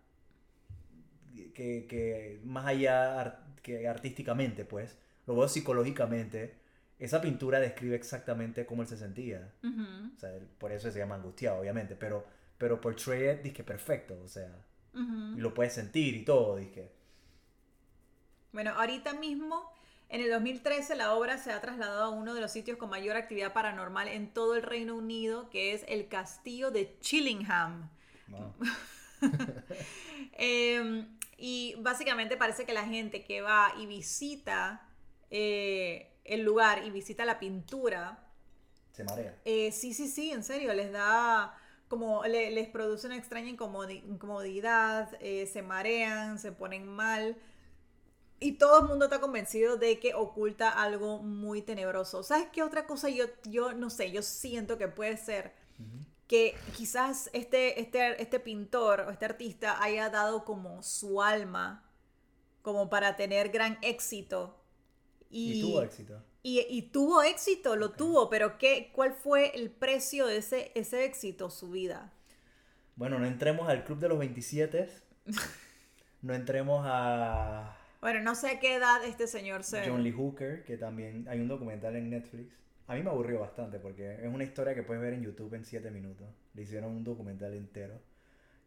que, que más allá que artísticamente, pues, lo veo psicológicamente. Esa pintura describe exactamente cómo él se sentía. O sea, él- por eso se llama angustiado, obviamente, pero, pero portray it, dije, perfecto, o sea, y lo puedes sentir y todo, dije.
Bueno, ahorita mismo, en el 2013, la obra se ha trasladado a uno de los sitios con mayor actividad paranormal en todo el Reino Unido, que es el castillo de Chillingham.
Wow.
Eh, y básicamente parece que la gente que va y visita eh, el lugar y visita la pintura,
Se marea.
eh, sí, sí, sí, en serio, les da como, le- les produce una extraña incomodi- incomodidad, eh, se marean, se ponen mal. Y todo el mundo está convencido de que oculta algo muy tenebroso. ¿Sabes qué otra cosa yo, yo no sé, yo siento que puede ser? Que quizás este, este, este pintor o este artista haya dado como su alma como para tener gran éxito.
Y, tuvo éxito.
Y, y tuvo éxito, lo tuvo, pero ¿qué, ¿cuál fue el precio de ese, ese éxito? Su vida.
Bueno, no entremos al club de los 27. No entremos a
Bueno, no sé a qué edad este señor se...
John Lee Hooker, que también hay un documental en Netflix. A mí me aburrió bastante porque es una historia que puedes ver en YouTube en 7 minutos. Le hicieron un documental entero.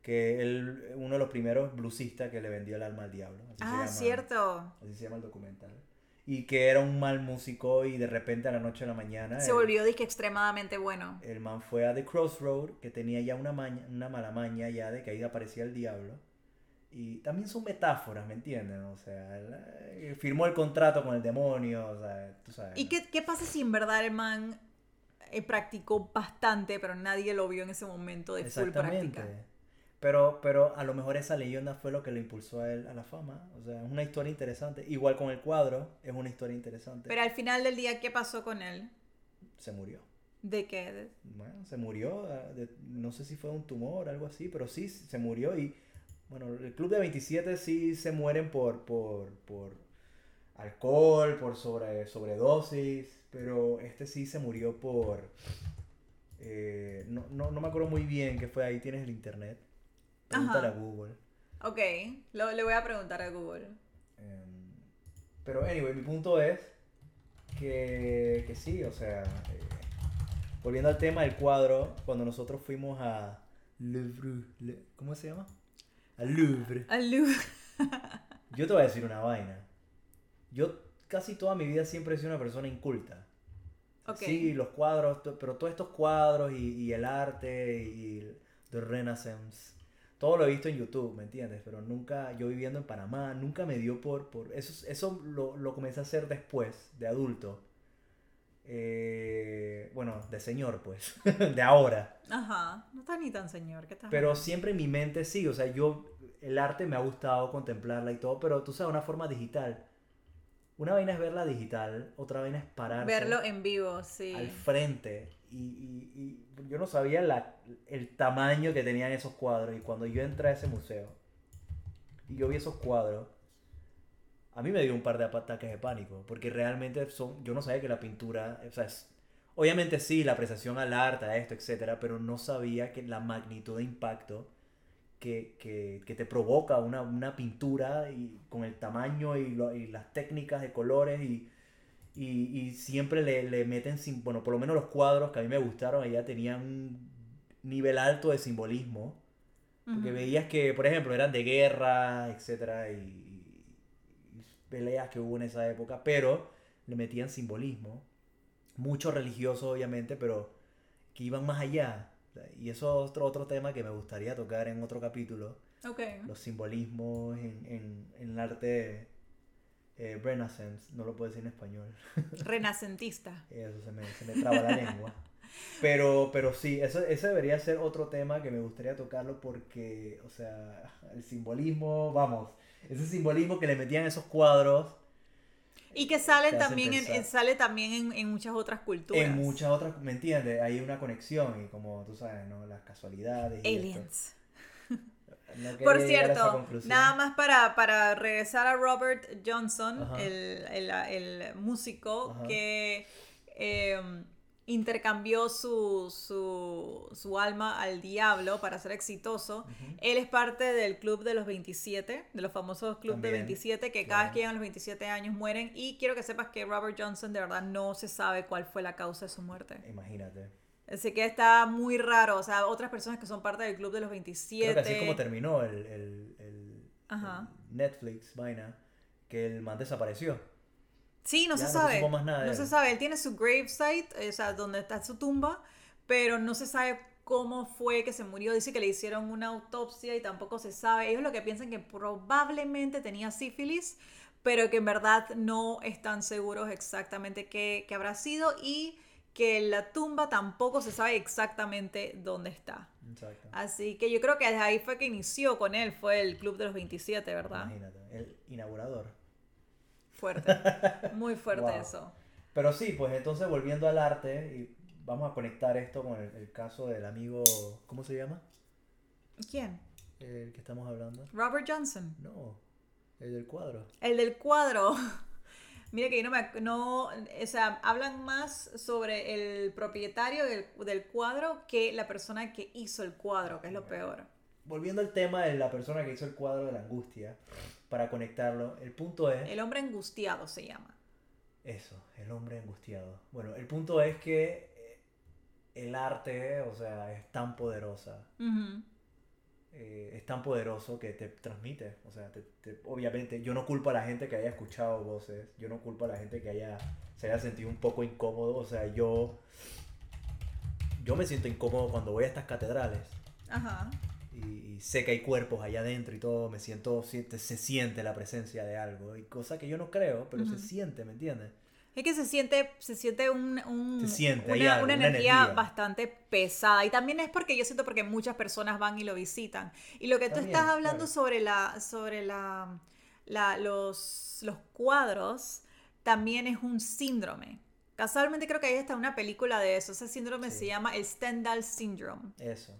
Que él, uno de los primeros bluesistas que le vendió el alma al diablo. Así se
Ah,
llama-
cierto.
Así se llama el documental. Y que era un mal músico y de repente a la noche a la mañana
Se volvió disque extremadamente bueno.
el man fue a The Crossroad que tenía ya una, maña, una mala maña ya de que ahí aparecía el diablo. Y también son metáforas, ¿me entienden? O sea, él, eh, firmó el contrato con el demonio, o sea, tú sabes.
¿Y qué, qué pasa si en verdad el man eh, practicó bastante, pero nadie lo vio en ese momento de full práctica?
Pero, pero a lo mejor esa leyenda fue lo que le impulsó a él a la fama. O sea, es una historia interesante. Igual con el cuadro, es una historia interesante.
Pero al final del día, ¿qué pasó con él?
Se murió.
¿De qué?
Bueno, se murió. ah, de- no sé si fue un tumor o algo así, pero sí se murió. Y bueno, el club de 27 sí se mueren por, por, por alcohol, por sobre, sobredosis. Pero este sí se murió por. eh, no, no, no me acuerdo muy bien qué fue. Ahí tienes el internet. Pregúntale a
Ajá.
Google.
Ok, lo- le voy a preguntar a Google.
Em, pero, anyway, mi punto es que, que sí, o sea, eh, volviendo al tema del cuadro, cuando nosotros fuimos a Louvre, Le- ¿cómo se llama? Al Louvre.
Alú.
Yo te voy a decir una vaina. Yo casi toda mi vida siempre he sido una persona inculta.
Ok.
Sí, los cuadros, pero todos estos cuadros y, y el arte y el the Renaissance, todo lo he visto en YouTube, ¿me entiendes? Pero nunca, yo viviendo en Panamá, nunca me dio por... por eso eso lo, lo comencé a hacer después, de adulto. Eh, bueno, de señor, pues, de ahora.
Ajá, no estás ni tan señor. ¿qué estás
Pero
hablando?
siempre en mi mente sí, o sea, yo, el arte me ha gustado contemplarla y todo, pero tú sabes, una forma digital. Una vaina es verla digital, otra vaina es pararse
Verlo en vivo, sí.
al frente. Y, y- y yo no sabía la- el tamaño que tenían esos cuadros. Y cuando yo entré a ese museo y yo vi esos cuadros, a mí me dio un par de ataques de pánico. Porque realmente son, yo no sabía que la pintura, o sea, es- obviamente sí, la apreciación al arte, a esto, etcétera, pero no sabía que la magnitud de impacto que, que- que te provoca una, una pintura y con el tamaño y, lo- y las técnicas de colores y, y, y siempre le, le meten, sim- bueno, por lo menos los cuadros que a mí me gustaron, allá tenían un nivel alto de simbolismo. Porque veías que, por ejemplo, eran de guerra, etcétera, y, y peleas que hubo en esa época, pero le metían simbolismo. Mucho religioso, obviamente, pero que iban más allá. Y eso es otro, otro tema que me gustaría tocar en otro capítulo.
Ok.
Los simbolismos en, en, en el arte eh, Renaissance, no lo puedo decir en español.
Renacentista.
Eso se me, se me traba la lengua. Pero, pero sí, eso, ese debería ser otro tema que me gustaría tocarlo porque, o sea, el simbolismo, vamos, ese simbolismo que le metían esos cuadros
Y que salen también, en,
pensar.
sale también en, en muchas otras culturas.
en muchas otras, ¿me entiendes? Hay una conexión y como tú sabes, ¿no? Las casualidades. y esto. No
Por cierto, nada más para, para regresar a Robert Johnson, el, el- el músico
Ajá.
que eh, intercambió su, su, su alma al diablo para ser exitoso. Él es parte del club de los 27, de los famosos club de
También,
27, que cada vez que llegan los 27 años mueren. Y quiero que sepas que Robert Johnson de verdad no se sabe cuál fue la causa de su muerte.
Imagínate.
Así que está muy raro. O sea, otras personas que son parte del club de los 27.
Creo que así como terminó el, el- el-
Ajá.
el Netflix, vaina, que el man desapareció.
Sí, no
Ya
se
no
sabe.
más nada
no
él.
se sabe. Él tiene su gravesite, o sea, donde está su tumba, pero no se sabe cómo fue que se murió. Dice que le hicieron una autopsia y tampoco se sabe. Ellos lo que piensan que probablemente tenía sífilis, pero que en verdad no están seguros exactamente qué, qué habrá sido y que la tumba tampoco se sabe exactamente dónde está.
Exacto.
Así que yo creo que desde ahí fue que inició con él, fue el Club de los 27, ¿verdad?
Imagínate. El inaugurador.
Fuerte, muy fuerte
Wow.
eso.
Pero sí, pues entonces volviendo al arte, y vamos a conectar esto con el, el caso del amigo, ¿cómo se llama?
¿Quién?
El que estamos hablando.
Robert Johnson.
No, el del cuadro.
El del cuadro. Mira que no me... No, o sea, hablan más sobre el propietario del, del cuadro que la persona que hizo el cuadro, que es lo peor.
Volviendo al tema de la persona que hizo el cuadro de la angustia, para conectarlo, el punto es...
El hombre angustiado se llama.
Eso, el hombre angustiado. Bueno, el punto es que eh, el arte, o sea, es tan poderosa.
Ujú.
Eh, es tan poderoso que te transmite. O sea, te- te- obviamente, yo no culpo a la gente que haya escuchado voces. Yo no culpo a la gente que haya, se haya sentido un poco incómodo. O sea, yo, yo me siento incómodo cuando voy a estas catedrales.
Ajá.
Y, y sé que hay cuerpos allá adentro y todo. Me siento, siente, se siente la presencia de algo. Y cosa que yo no creo, pero se siente, ¿me entiendes?
Es que se siente, se siente, un, un-
Se siente,
una,
algo,
una
una
energía, bastante pesada. Y también es porque yo siento porque muchas personas van y lo visitan. Y lo que tú estás hablando
claro.
sobre la, sobre la, la- los, los cuadros, también es un síndrome. Casualmente creo que hay hasta una película de eso. Ese síndrome
Sí.
se llama el Stendhal Syndrome.
Eso.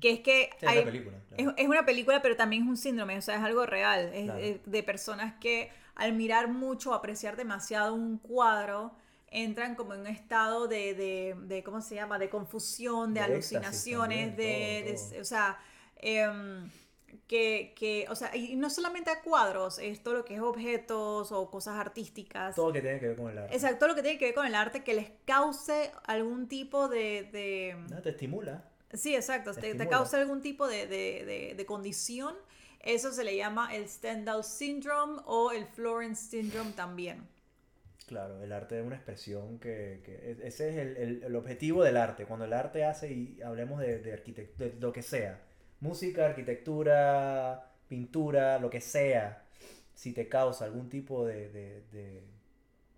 Que es que
Sí, es una película. claro.
es, es una película, pero también es un síndrome, o sea, es algo real. Es,
Claro.
es de personas que al mirar mucho, apreciar demasiado un cuadro, entran como en un estado de, de, de, ¿cómo se llama? De confusión, de, alucinaciones,
también,
de,
todo,
de-
todo.
o sea, em, que, que, o sea, y no solamente a cuadros, es todo lo que es objetos o cosas artísticas.
Todo que tiene que ver con el arte.
Exacto, todo lo que tiene que ver con el arte que les cause algún tipo de- de
No, te estimula.
Sí, exacto.
Te
Te, te
estimula.
causa algún tipo de, de- de- de condición. Eso se le llama el Stendhal Syndrome o el Florence Syndrome también.
Claro, el arte es una expresión que, que es- ese es el, el- el objetivo del arte. Cuando el arte hace, y hablemos de, de, de lo que sea, música, arquitectura, pintura, lo que sea, si te causa algún tipo de, de-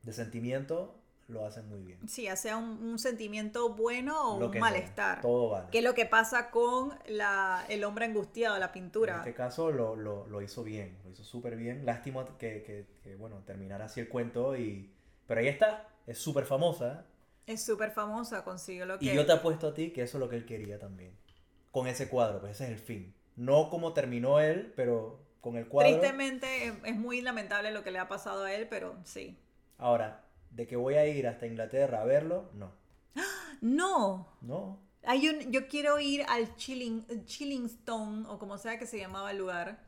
de sentimiento, lo hacen muy bien.
Sí, ya sea un, un sentimiento bueno o
Lo
un
que sea,
malestar.
todo vale.
Que es lo que pasa con la, el hombre angustiado, la
En
pintura.
este caso lo, lo, lo hizo bien, lo hizo súper bien. Lástima que, que, que, bueno, terminara así el cuento y... Pero ahí está, es súper famosa.
Es súper famosa, consiguió lo que...
Y yo te apuesto a ti que eso es lo que él quería también. Con ese cuadro, pues ese es el fin. No como terminó él, pero con el cuadro.
Tristemente es muy lamentable lo que le ha pasado a él, pero sí.
Ahora, de que voy a ir hasta Inglaterra a verlo, no.
No,
No.
Hay un, yo quiero ir al Chilling, Chillingstone, o como sea que se llamaba el lugar.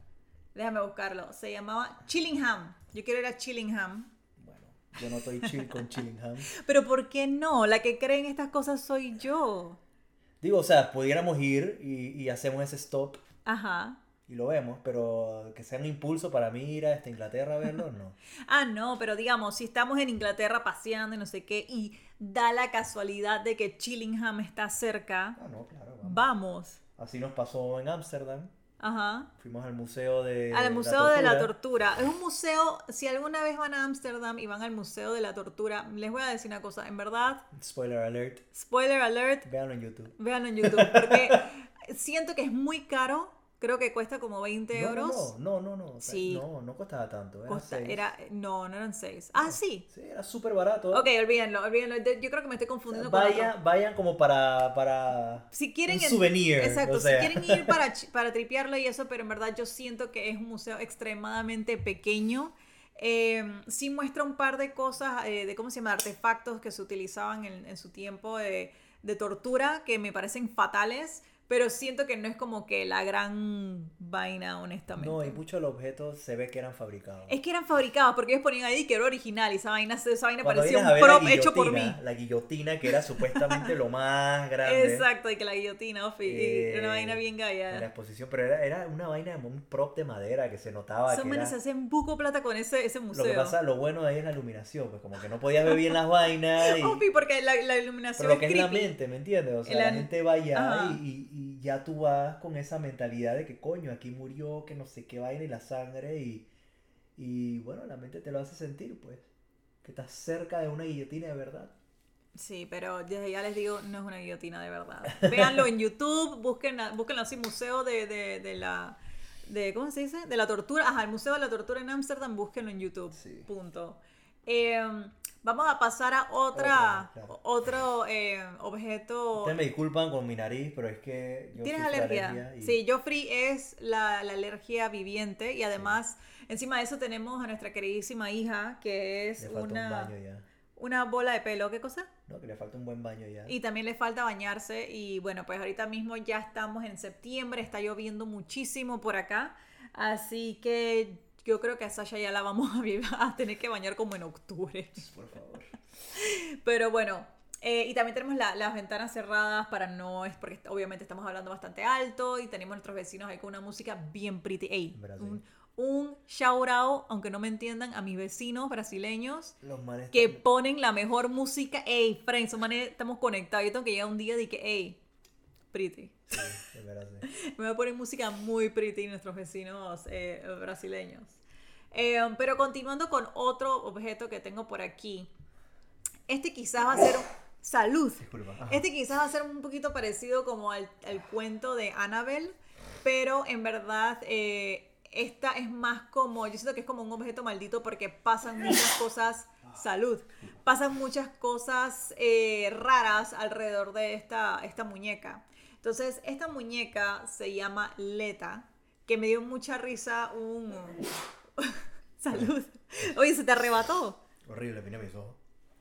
Déjame buscarlo. Se llamaba Chillingham. Yo quiero ir a Chillingham.
Bueno, yo no estoy chill con Chillingham.
Pero ¿por qué no? La que cree en estas cosas soy yo.
Digo, o sea, pudiéramos ir y, y hacemos ese stop
Ajá.
Y lo vemos, pero que sea un impulso para mí ir hasta Inglaterra a verlo, no.
Ah, no, pero digamos, si estamos en Inglaterra paseando y no sé qué, y da la casualidad de que Chillingham está cerca,
Ah, no, claro. vamos.
vamos.
Así nos pasó en Ámsterdam.
Ajá.
Fuimos al museo de
Al
la
Museo de la
Tortura.
Es un museo, si alguna vez van a Ámsterdam y van al Museo de la Tortura, les voy a decir una cosa, en verdad,
Spoiler alert.
spoiler alert,
Véanlo en YouTube.
véanlo en YouTube, porque siento que es muy caro, creo que cuesta como 20
No,
euros.
No, no, no, no.
Sí.
No, no costaba tanto. Era
Costa-
seis.
era, no, no eran 6. Ah, sí.
Sí, era súper barato.
Ok, olvídenlo, olvídenlo. Yo creo que me estoy
O sea,
confundiendo con
vayan, vayan como para, para
Si quieren
un
en-
souvenir.
Exacto,
o sea.
si quieren ir para, para tripearlo y eso, pero en verdad yo siento que es un museo extremadamente pequeño Eh, sí muestra un par de cosas, eh, de cómo se llama, artefactos que se utilizaban en, en su tiempo de, de tortura que me parecen fatales. Pero siento que no es como que la gran vaina, honestamente.
No, y muchos de los objetos se ve que eran fabricados.
Es que eran fabricados porque ellos ponían ahí que era original y esa vaina, esa vaina
Cuando
parecía un
la
prop hecho por mí.
La guillotina que era supuestamente lo más grande.
Exacto, y que la guillotina, Ofi,
Eh,
era una vaina bien
En la
gaya.
exposición, pero era, era una vaina, un prop de madera que se notaba
manes
era-
se hacen buco plata con ese, ese
Lo
museo.
que pasa, lo bueno de ahí es la iluminación, pues como que no podías ver bien las vainas y...
Ofi, porque la, la iluminación
Pero lo que
es
es la
creepy.
mente, ¿me entiendes? O sea,
La-
la gente va allá
Ajá.
y- y ya tú vas con esa mentalidad de que coño, aquí murió, que no sé qué vaina y la sangre y, y bueno, la mente te lo hace sentir, pues, que estás cerca de una guillotina de verdad.
Sí, pero desde ya les digo, no es una guillotina de verdad. Véanlo en YouTube, busquen, búsquenlo así, Museo de, de, de la... De, ¿Cómo se dice? De la tortura. Ajá, el Museo de la Tortura en Ámsterdam, búsquenlo en YouTube.
Sí.
Punto. Eh, vamos a pasar a otra,
Otra, claro.
otro eh, objeto.
Ustedes me disculpan con mi nariz, pero es que yo
¿Tienes
sufro
alergia?
y-
Sí, Joffrey es la, la alergia viviente y además, encima de eso tenemos a nuestra queridísima hija, que es
un
una,
baño ya.
una bola de pelo. ¿Qué cosa?
No, que le falta un buen baño ya.
Y también le falta bañarse y bueno, pues ahorita mismo ya estamos en septiembre, está lloviendo muchísimo por acá, así que yo creo que a Sasha ya la vamos a, a tener que bañar como en octubre.
Por favor.
Pero bueno, eh, y también tenemos la- las ventanas cerradas para no, es porque obviamente estamos hablando bastante alto y tenemos nuestros vecinos ahí con una música bien pretty. Ey, un, un shout out, aunque no me entiendan, a mis vecinos brasileños
Los
que
están-
ponen la mejor música. Ey, friends, estamos conectados. Yo tengo que llegar un día de que, ey, pretty.
Sí, de verdad, sí.
Me voy a poner música muy pretty nuestros vecinos eh, brasileños. Eh, pero continuando con otro objeto que tengo por aquí. Este quizás va a ser... Salud.
Disculpa.
Este quizás va a ser un poquito parecido como al, al cuento de Annabelle, pero en verdad eh, esta es más como, yo siento que es como un objeto maldito porque pasan muchas cosas, salud, pasan muchas cosas eh, raras alrededor de esta, esta muñeca. Entonces, esta muñeca se llama Leta, que me dio mucha risa un... salud. Oye, se te arrebató.
Horrible, mira mis ojos.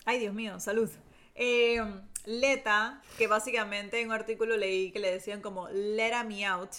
Ay, Dios mío, salud. Eh, Leta, que básicamente en un artículo leí que le decían como Let me out.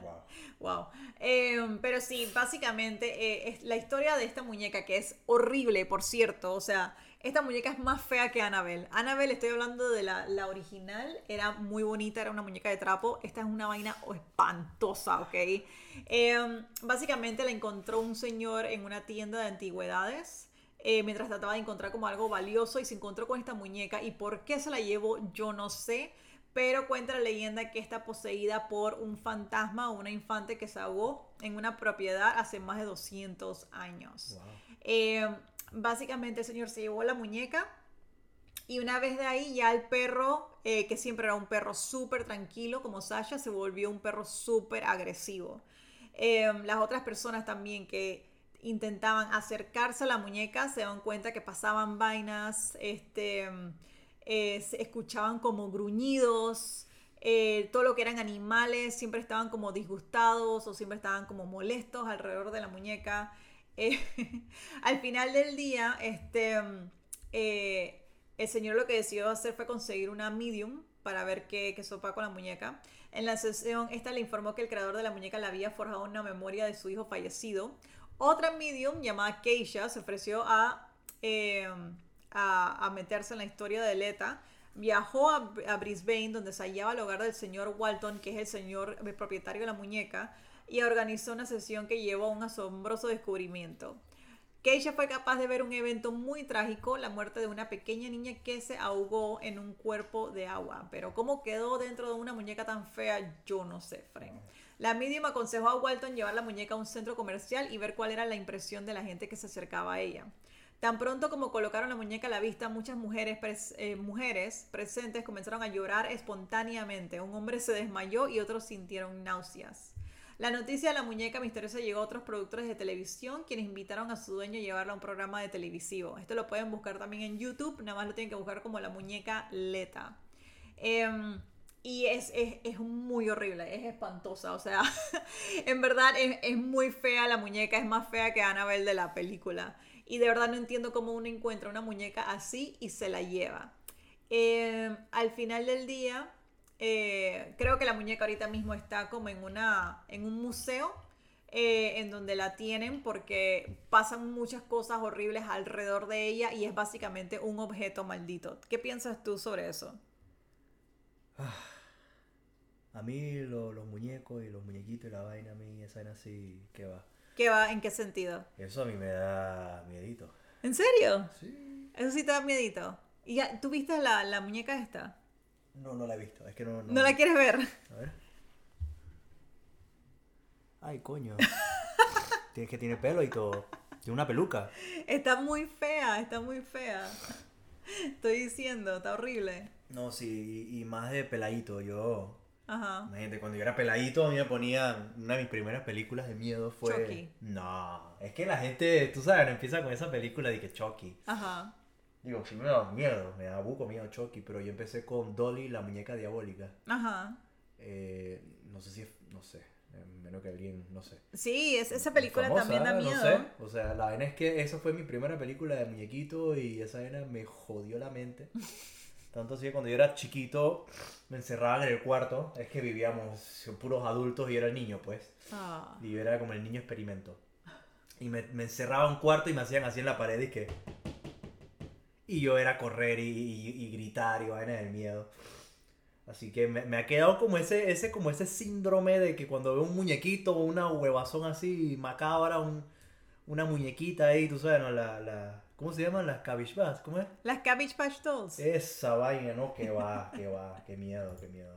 Wow.
wow. Eh, pero sí, básicamente eh, es la historia de esta muñeca que es horrible, por cierto. O sea, esta muñeca es más fea que Annabelle. Annabelle, estoy hablando de la, la original, era muy bonita, era una muñeca de trapo. Esta es una vaina espantosa, ¿ok? Eh, básicamente la encontró un señor en una tienda de antigüedades eh, mientras trataba de encontrar como algo valioso y se encontró con esta muñeca y por qué se la llevó yo no sé, pero cuenta la leyenda que está poseída por un fantasma o una infante que se ahogó en una propiedad hace más de 200 años.
Wow.
Eh, básicamente el señor se llevó la muñeca y una vez de ahí ya el perro, eh, que siempre era un perro súper tranquilo como Sasha, se volvió un perro súper agresivo. Eh, las otras personas también que intentaban acercarse a la muñeca se dan cuenta que pasaban vainas, este, eh, se escuchaban como gruñidos, eh, todo lo que eran animales siempre estaban como disgustados o siempre estaban como molestos alrededor de la muñeca. Eh, al final del día, este, eh, el señor lo que decidió hacer fue conseguir una medium para ver qué, qué sopa con la muñeca. En la sesión, esta le informó que el creador de la muñeca le había forjado una memoria de su hijo fallecido. Otra medium llamada Keisha se ofreció a, eh, a, meterse en la historia de Leta. Viajó a, a Brisbane, donde se hallaba el hogar del señor Walton, que es el señor el propietario de la muñeca, y organizó una sesión que llevó a un asombroso descubrimiento. Keisha fue capaz de ver un evento muy trágico, la muerte de una pequeña niña que se ahogó en un cuerpo de agua. Pero cómo quedó dentro de una muñeca tan fea, yo no sé, Fren. La medium aconsejó a Walton llevar la muñeca a un centro comercial y ver cuál era la impresión de la gente que se acercaba a ella. Tan pronto como colocaron la muñeca a la vista, muchas mujeres, eh, mujeres presentes comenzaron a llorar espontáneamente. Un hombre se desmayó y otros sintieron náuseas. La noticia de la muñeca misteriosa llegó a otros productores de televisión, quienes invitaron a su dueño a llevarla a un programa de televisivo. Esto lo pueden buscar también en YouTube, nada más lo tienen que buscar como la muñeca Leta. Em, Y es, es, es muy horrible, es espantosa. O sea, en verdad es, es muy fea la muñeca, es más fea que Annabelle de la película. Y de verdad no entiendo cómo uno encuentra una muñeca así y se la lleva. Eh, al final del día, eh, creo que la muñeca ahorita mismo está como en, una, en un museo eh, en donde la tienen porque pasan muchas cosas horribles alrededor de ella y es básicamente un objeto maldito. ¿Qué piensas tú sobre eso?
A mí lo- los muñecos y los muñequitos y la vaina, a mí esa vaina así, ¿qué va?
¿Qué va? ¿En qué sentido?
Eso a mí me da miedito.
¿En serio?
Sí.
Eso sí te da miedito. ¿Y ya, tú viste la, la muñeca esta?
No, no la he visto, es que no...
¿No la quieres ver?
A ver. Ay, coño. Tienes que tiene pelo y todo. Tiene una peluca.
Está muy fea, está muy fea. Estoy diciendo, está horrible.
No, sí, y, y más de peladito. Yo,
Ajá.
imagínate, cuando yo era peladito, a mí me ponía. Una de mis primeras películas de miedo fue.
Chucky.
No, es que la gente, tú sabes, no empieza con esa película de que Chucky.
Ajá.
Digo, sí me da miedo, me da buco miedo Chucky, pero yo empecé con Dolly, la muñeca diabólica.
Ajá.
Eh, no sé si es. No sé, eh, menos que alguien, no sé.
Sí, es, esa película
famosa,
también da
no
miedo.
sé. O sea, la vaina es que esa fue mi primera película de muñequito y esa vaina me jodió la mente. Tanto así que cuando yo era chiquito me encerraban en el cuarto. Es que vivíamos puros adultos y yo era el niño, pues.
Ah.
Y yo era como el niño experimento. Y me, me encerraba en un cuarto y me hacían así en la pared y que... Y yo era correr y, y- y gritar y vaina del miedo. Así que me, me ha quedado como ese, ese, como ese síndrome de que cuando veo un muñequito o una huevazón así macabra, un, una muñequita ahí, tú sabes, ¿no? La, la, ¿Cómo se llaman? Las cabbage Patch, ¿cómo es?
Las Cabbage Patch Dolls.
Esa vaina, ¿no? Que va, que va, qué miedo, qué miedo.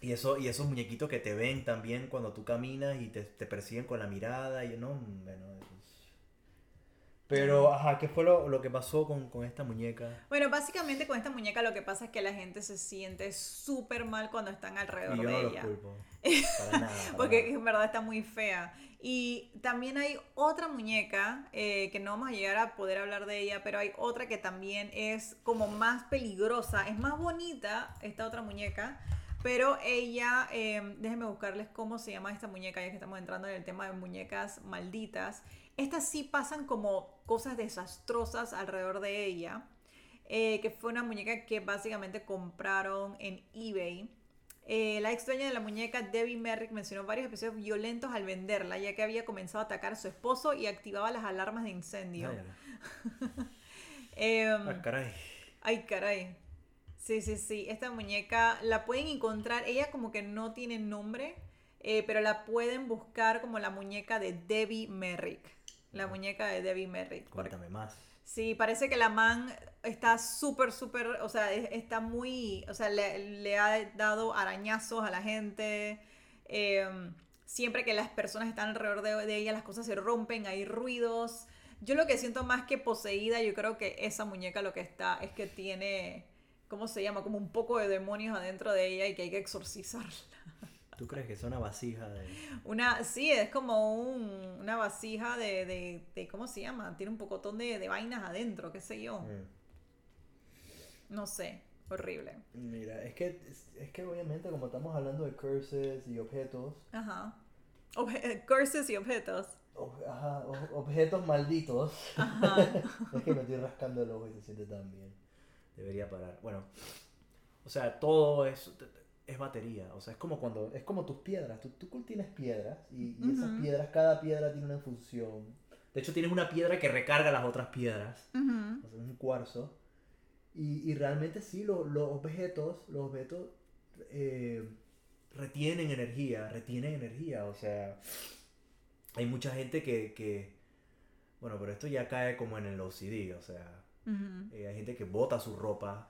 Y, eso, y esos muñequitos que te ven también cuando tú caminas y te, te persiguen con la mirada y no, bueno, eso es- Pero, ajá, ¿qué fue lo, lo que pasó con, con esta muñeca?
Bueno, básicamente con esta muñeca lo que pasa es que la gente se siente súper mal cuando están alrededor
Y yo
de
no los
ella.
culpo. Para nada. para
Porque
nada.
en verdad está muy fea. Y también hay otra muñeca, eh, que no vamos a llegar a poder hablar de ella, pero hay otra que también es como más peligrosa, es más bonita esta otra muñeca, pero ella, eh, déjenme buscarles cómo se llama esta muñeca, ya que estamos entrando en el tema de muñecas malditas. Estas sí pasan como cosas desastrosas alrededor de ella, eh, que fue una muñeca que básicamente compraron en eBay. Eh, la ex dueña de la muñeca, Debbie Merrick, mencionó varios episodios violentos al venderla, ya que había comenzado a atacar a su esposo y activaba las alarmas de incendio.
Ay,
Em,
ah, caray.
ay, caray. Sí, sí, sí. Esta muñeca la pueden encontrar. Ella como que no tiene nombre, eh, pero la pueden buscar como la muñeca de Debbie Merrick. La muñeca de Debbie Merrick.
Cuéntame más.
Sí, parece que la man está súper, súper, o sea, es- está muy, o sea, le, le ha dado arañazos a la gente. eh, siempre que las personas están alrededor de, de ella, las cosas se rompen, hay ruidos. Yo lo que siento más que poseída, yo creo que esa muñeca lo que está es que tiene, ¿cómo se llama? Como un poco de demonios adentro de ella y que hay que exorcizarla.
¿Tú crees que es una vasija de...
Una, sí, es como un- una vasija de, de, de- ¿cómo se llama? Tiene un pocotón de, de vainas adentro, qué sé yo.
Mm.
No sé, horrible.
Mira, es que, es, es que obviamente como estamos hablando de curses y objetos,
Ajá. Obje- eh, curses y objetos.
ob- ajá, ob- objetos malditos,
Ajá.
es que me estoy rascando el ojo y se siente tan bien. Debería parar. Bueno, o sea, todo es, es batería. O sea, es como cuando, es como tus piedras. Tú, tú tienes piedras y, y esas
Ujú.
piedras, cada piedra tiene una función. De hecho, tienes una piedra que recarga las otras piedras.
Ujú.
o sea, un cuarzo. Y, y realmente sí, lo- los objetos, los objetos eh, retienen energía, retienen energía. O sea, hay mucha gente que, que, bueno, pero esto ya cae como en el OCD, o sea,
Ujú.
eh, hay gente que bota su ropa,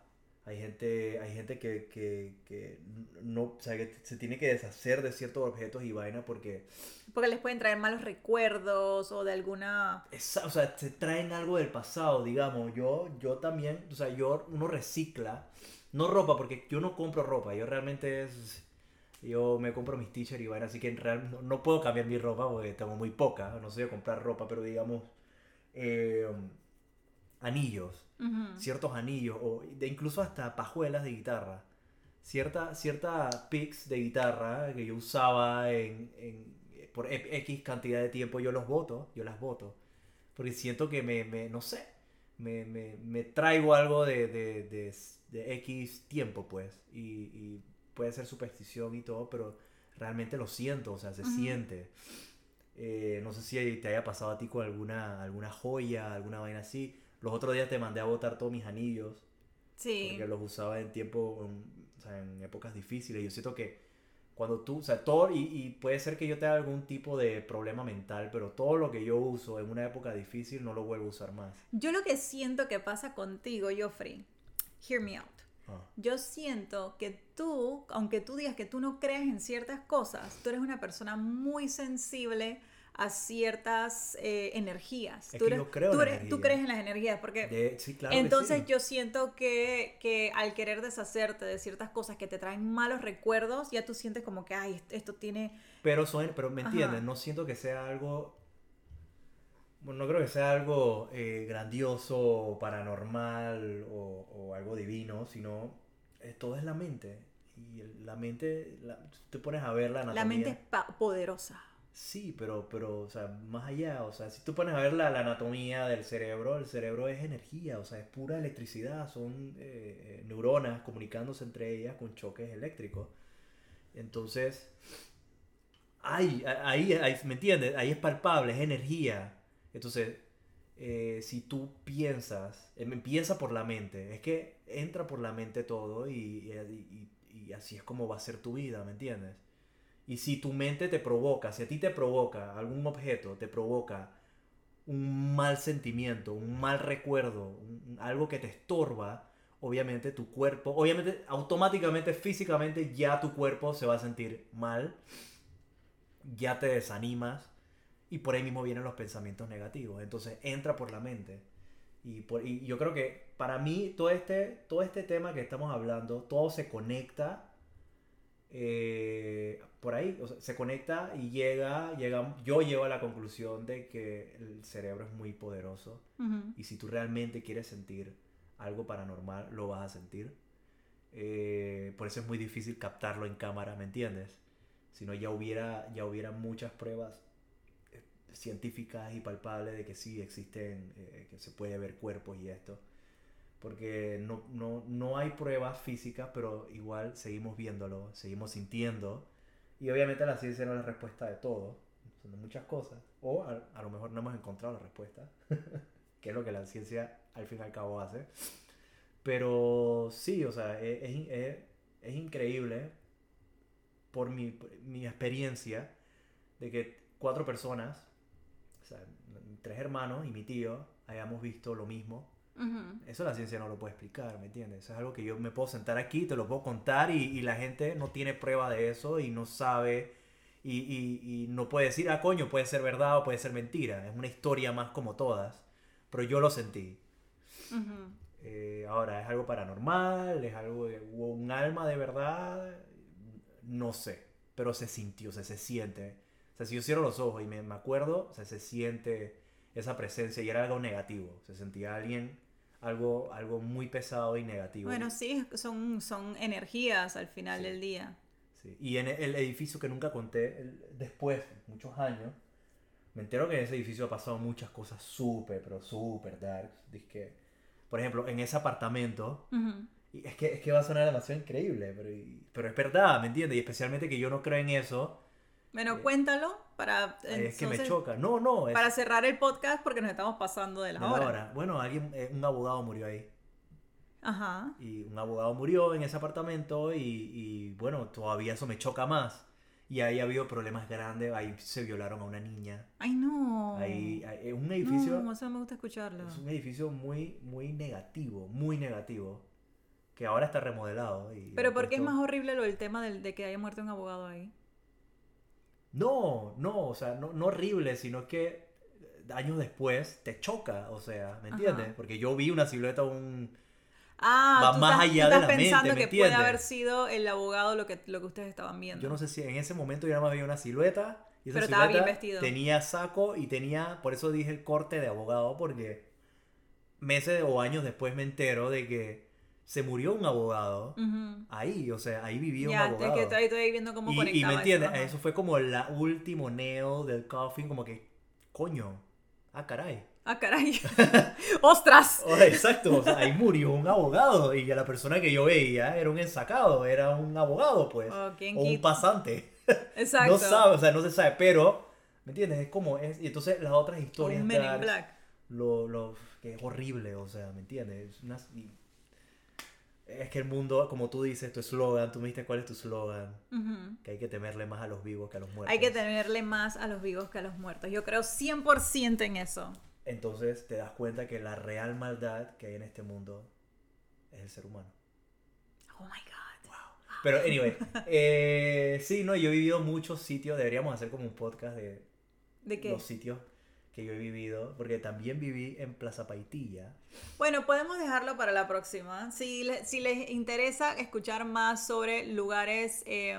hay gente, hay gente que, que, que no, o sea, que se tiene que deshacer de ciertos objetos y vaina porque
Porque les pueden traer malos recuerdos o de alguna...
Esa- o sea, se traen algo del pasado, digamos. Yo, yo también, o sea, yo, uno recicla, no ropa, porque yo no compro ropa, yo realmente es, yo me compro mis t-shirts y vaina, así que en real, no, no puedo cambiar mi ropa porque tengo muy poca, no sé comprar ropa, pero digamos, eh, anillos, ciertos anillos, o de incluso hasta pajuelas de guitarra. cierta, cierta picks de guitarra que yo usaba en, en- por e- X cantidad de tiempo, yo los voto, yo las voto. Porque siento que me, me- no sé, me, me- me traigo algo de, de, de- de X tiempo, pues. Y, y puede ser superstición y todo, pero realmente lo siento, o sea, se siente. Eh, no sé si te haya pasado a ti con alguna, alguna joya, alguna vaina así. Los otros días te mandé a botar todos mis anillos
Sí.
porque los usaba en tiempo, en, o sea, en épocas difíciles. Yo siento que cuando tú, o sea, todo, y, y puede ser que yo tenga algún tipo de problema mental, pero todo lo que yo uso en una época difícil no lo vuelvo a usar más.
Yo lo que siento que pasa contigo, Joffrey, hear me out.
Ah,
Yo siento que tú, aunque tú digas que tú no crees en ciertas cosas, tú eres una persona muy sensible a ciertas eh, energías.
Es
tú
que
eres-
yo creo
tú
en
eres- tú
energía.
crees en las energías, porque
de- sí, claro que
entonces
sí.
yo siento que, que al querer deshacerte de ciertas cosas que te traen malos recuerdos, ya tú sientes como que, ay, esto, tiene...
Pero, son, pero me
Ajá.
entiendes, no siento que sea algo. Bueno, no creo que sea algo eh, grandioso, paranormal o, o algo divino, sino eh, todo es la mente. Y el- la mente, la- tú te pones a ver la anatomía.
La mente es poderosa.
Sí, pero, pero, o sea, más allá, o sea, si tú pones a ver la, anatomía del cerebro, el cerebro es energía, o sea, es pura electricidad, son eh, eh, neuronas comunicándose entre ellas con choques eléctricos. Entonces, ahí, ahí, ahí, ¿me entiendes? Ahí es palpable, es energía. Entonces, eh, si tú piensas, eh, empieza por la mente, es que entra por la mente todo y- y- y así es como va a ser tu vida, ¿me entiendes? Y si tu mente te provoca, si a ti te provoca algún objeto, te provoca un mal sentimiento, un mal recuerdo, un- algo que te estorba, obviamente tu cuerpo, obviamente automáticamente, físicamente ya tu cuerpo se va a sentir mal, ya te desanimas y por ahí mismo vienen los pensamientos negativos. Entonces entra por la mente. Y, por- y yo creo que para mí todo este, todo este tema que estamos hablando, todo se conecta eh, por ahí, o sea, se conecta y llega, llega, yo llego a la conclusión de que el cerebro es muy poderoso y si tú realmente quieres sentir algo paranormal, lo vas a sentir. Eh, por eso es muy difícil captarlo en cámara, ¿me entiendes? Si no, ya hubiera, ya hubiera muchas pruebas eh, científicas y palpables de que sí existen, eh, que se puede ver cuerpos y esto. Porque no, no, no hay pruebas físicas, pero igual seguimos viéndolo, seguimos sintiendo. Y obviamente la ciencia no es la respuesta de todo, son muchas cosas. O a, lo mejor no hemos encontrado la respuesta, que es lo que la ciencia al fin y al cabo hace. Pero sí, o sea, es, es, es- es increíble por mi, mi experiencia de que cuatro personas, o sea, tres hermanos y mi tío, hayamos visto lo mismo.
Ujú.
Eso la ciencia no lo puede explicar, ¿me entiendes? Eso es algo que yo me puedo sentar aquí, te lo puedo contar y, y la gente no tiene prueba de eso y no sabe y, y- y no puede decir, ah, coño, puede ser verdad o puede ser mentira. Es una historia más como todas, pero yo lo sentí.
Ujú.
Eh, ahora, ¿es algo paranormal? ¿Es algo de hubo un alma de verdad? No sé, pero se sintió, o sea, se siente. O sea, si yo cierro los ojos y me, me acuerdo, o sea, se siente esa presencia y era algo negativo. Se sentía alguien, algo, algo muy pesado y negativo.
Bueno, sí, son, son energías al final
Sí.
del día.
Sí, Y en el edificio que nunca conté, el- después, muchos años, me entero que en ese edificio ha pasado muchas cosas súper, pero súper darks. Dizque, por ejemplo, en ese apartamento,
Ujú.
y es que, es que va a sonar demasiado increíble, pero, y- pero es verdad, ¿me entiendes? Y especialmente que yo no creo en eso,
Bueno,
Eh,
cuéntalo para,
es que me choca. No, no, es
para cerrar el podcast porque nos estamos pasando de
de
la
la
hora.
hora. Bueno, alguien, eh, un abogado murió ahí.
Ajá.
Y un abogado murió en ese apartamento y, y, bueno, todavía eso me choca más. Y ahí ha habido problemas grandes, ahí se violaron a una niña.
Ay, no.
Ahí, es un edificio,
No, eso me gusta escucharlo.
es un edificio muy, muy negativo, muy negativo, que ahora está remodelado. Y
Pero ¿por qué es más horrible lo del tema del, de que haya muerto un abogado ahí?
No, no, o sea, no, no horrible, sino que años después te choca, o sea, ¿me entiendes?
Ajá.
Porque yo vi una silueta, un...
Ah,
Va
tú
más
estás,
allá
tú
de
estás
la mente,
pensando
¿me
que puede haber sido el abogado lo que, lo que ustedes estaban viendo.
Yo no sé si en ese momento yo nada más vi una silueta y esa
Pero estaba bien
silueta
vestido.
tenía saco y tenía, por eso dije el corte de abogado, porque meses o años después me entero de que se murió un abogado
Ujú.
ahí, o sea, ahí vivía
Ya,
un
es
abogado.
que estoy, estoy viendo cómo
y, y me
eso,
entiendes,
ajá.
eso fue como la último nail del coffin, como que, coño, ah, caray.
Ah, caray. ¡Ostras!
Exacto, o sea, ahí murió un abogado y la persona que yo veía era un ensacado, era un abogado, pues,
Oh, ¿quién
o un pasante.
Exacto.
No sabe, o sea, no se sabe, pero, ¿me entiendes? Es como es, y entonces las otras historias
un Men in Black.
lo, lo que es horrible, o sea, ¿me entiendes? Es, una- y- es que el mundo, como tú dices, tu eslogan, tú me dijiste cuál es tu eslogan, que hay que temerle más a los vivos que a los muertos.
Hay que tenerle más a los vivos que a los muertos. Yo creo 100% en eso.
Entonces te das cuenta que la real maldad que hay en este mundo es el ser humano.
Oh my God.
Pero, anyway, eh, sí, no, yo he vivido muchos sitios, deberíamos hacer como un podcast de
¿De qué?
los sitios que yo he vivido, porque también viví en Plaza Paitilla.
Bueno, podemos dejarlo para la próxima. Si, le- si les interesa escuchar más sobre lugares, eh,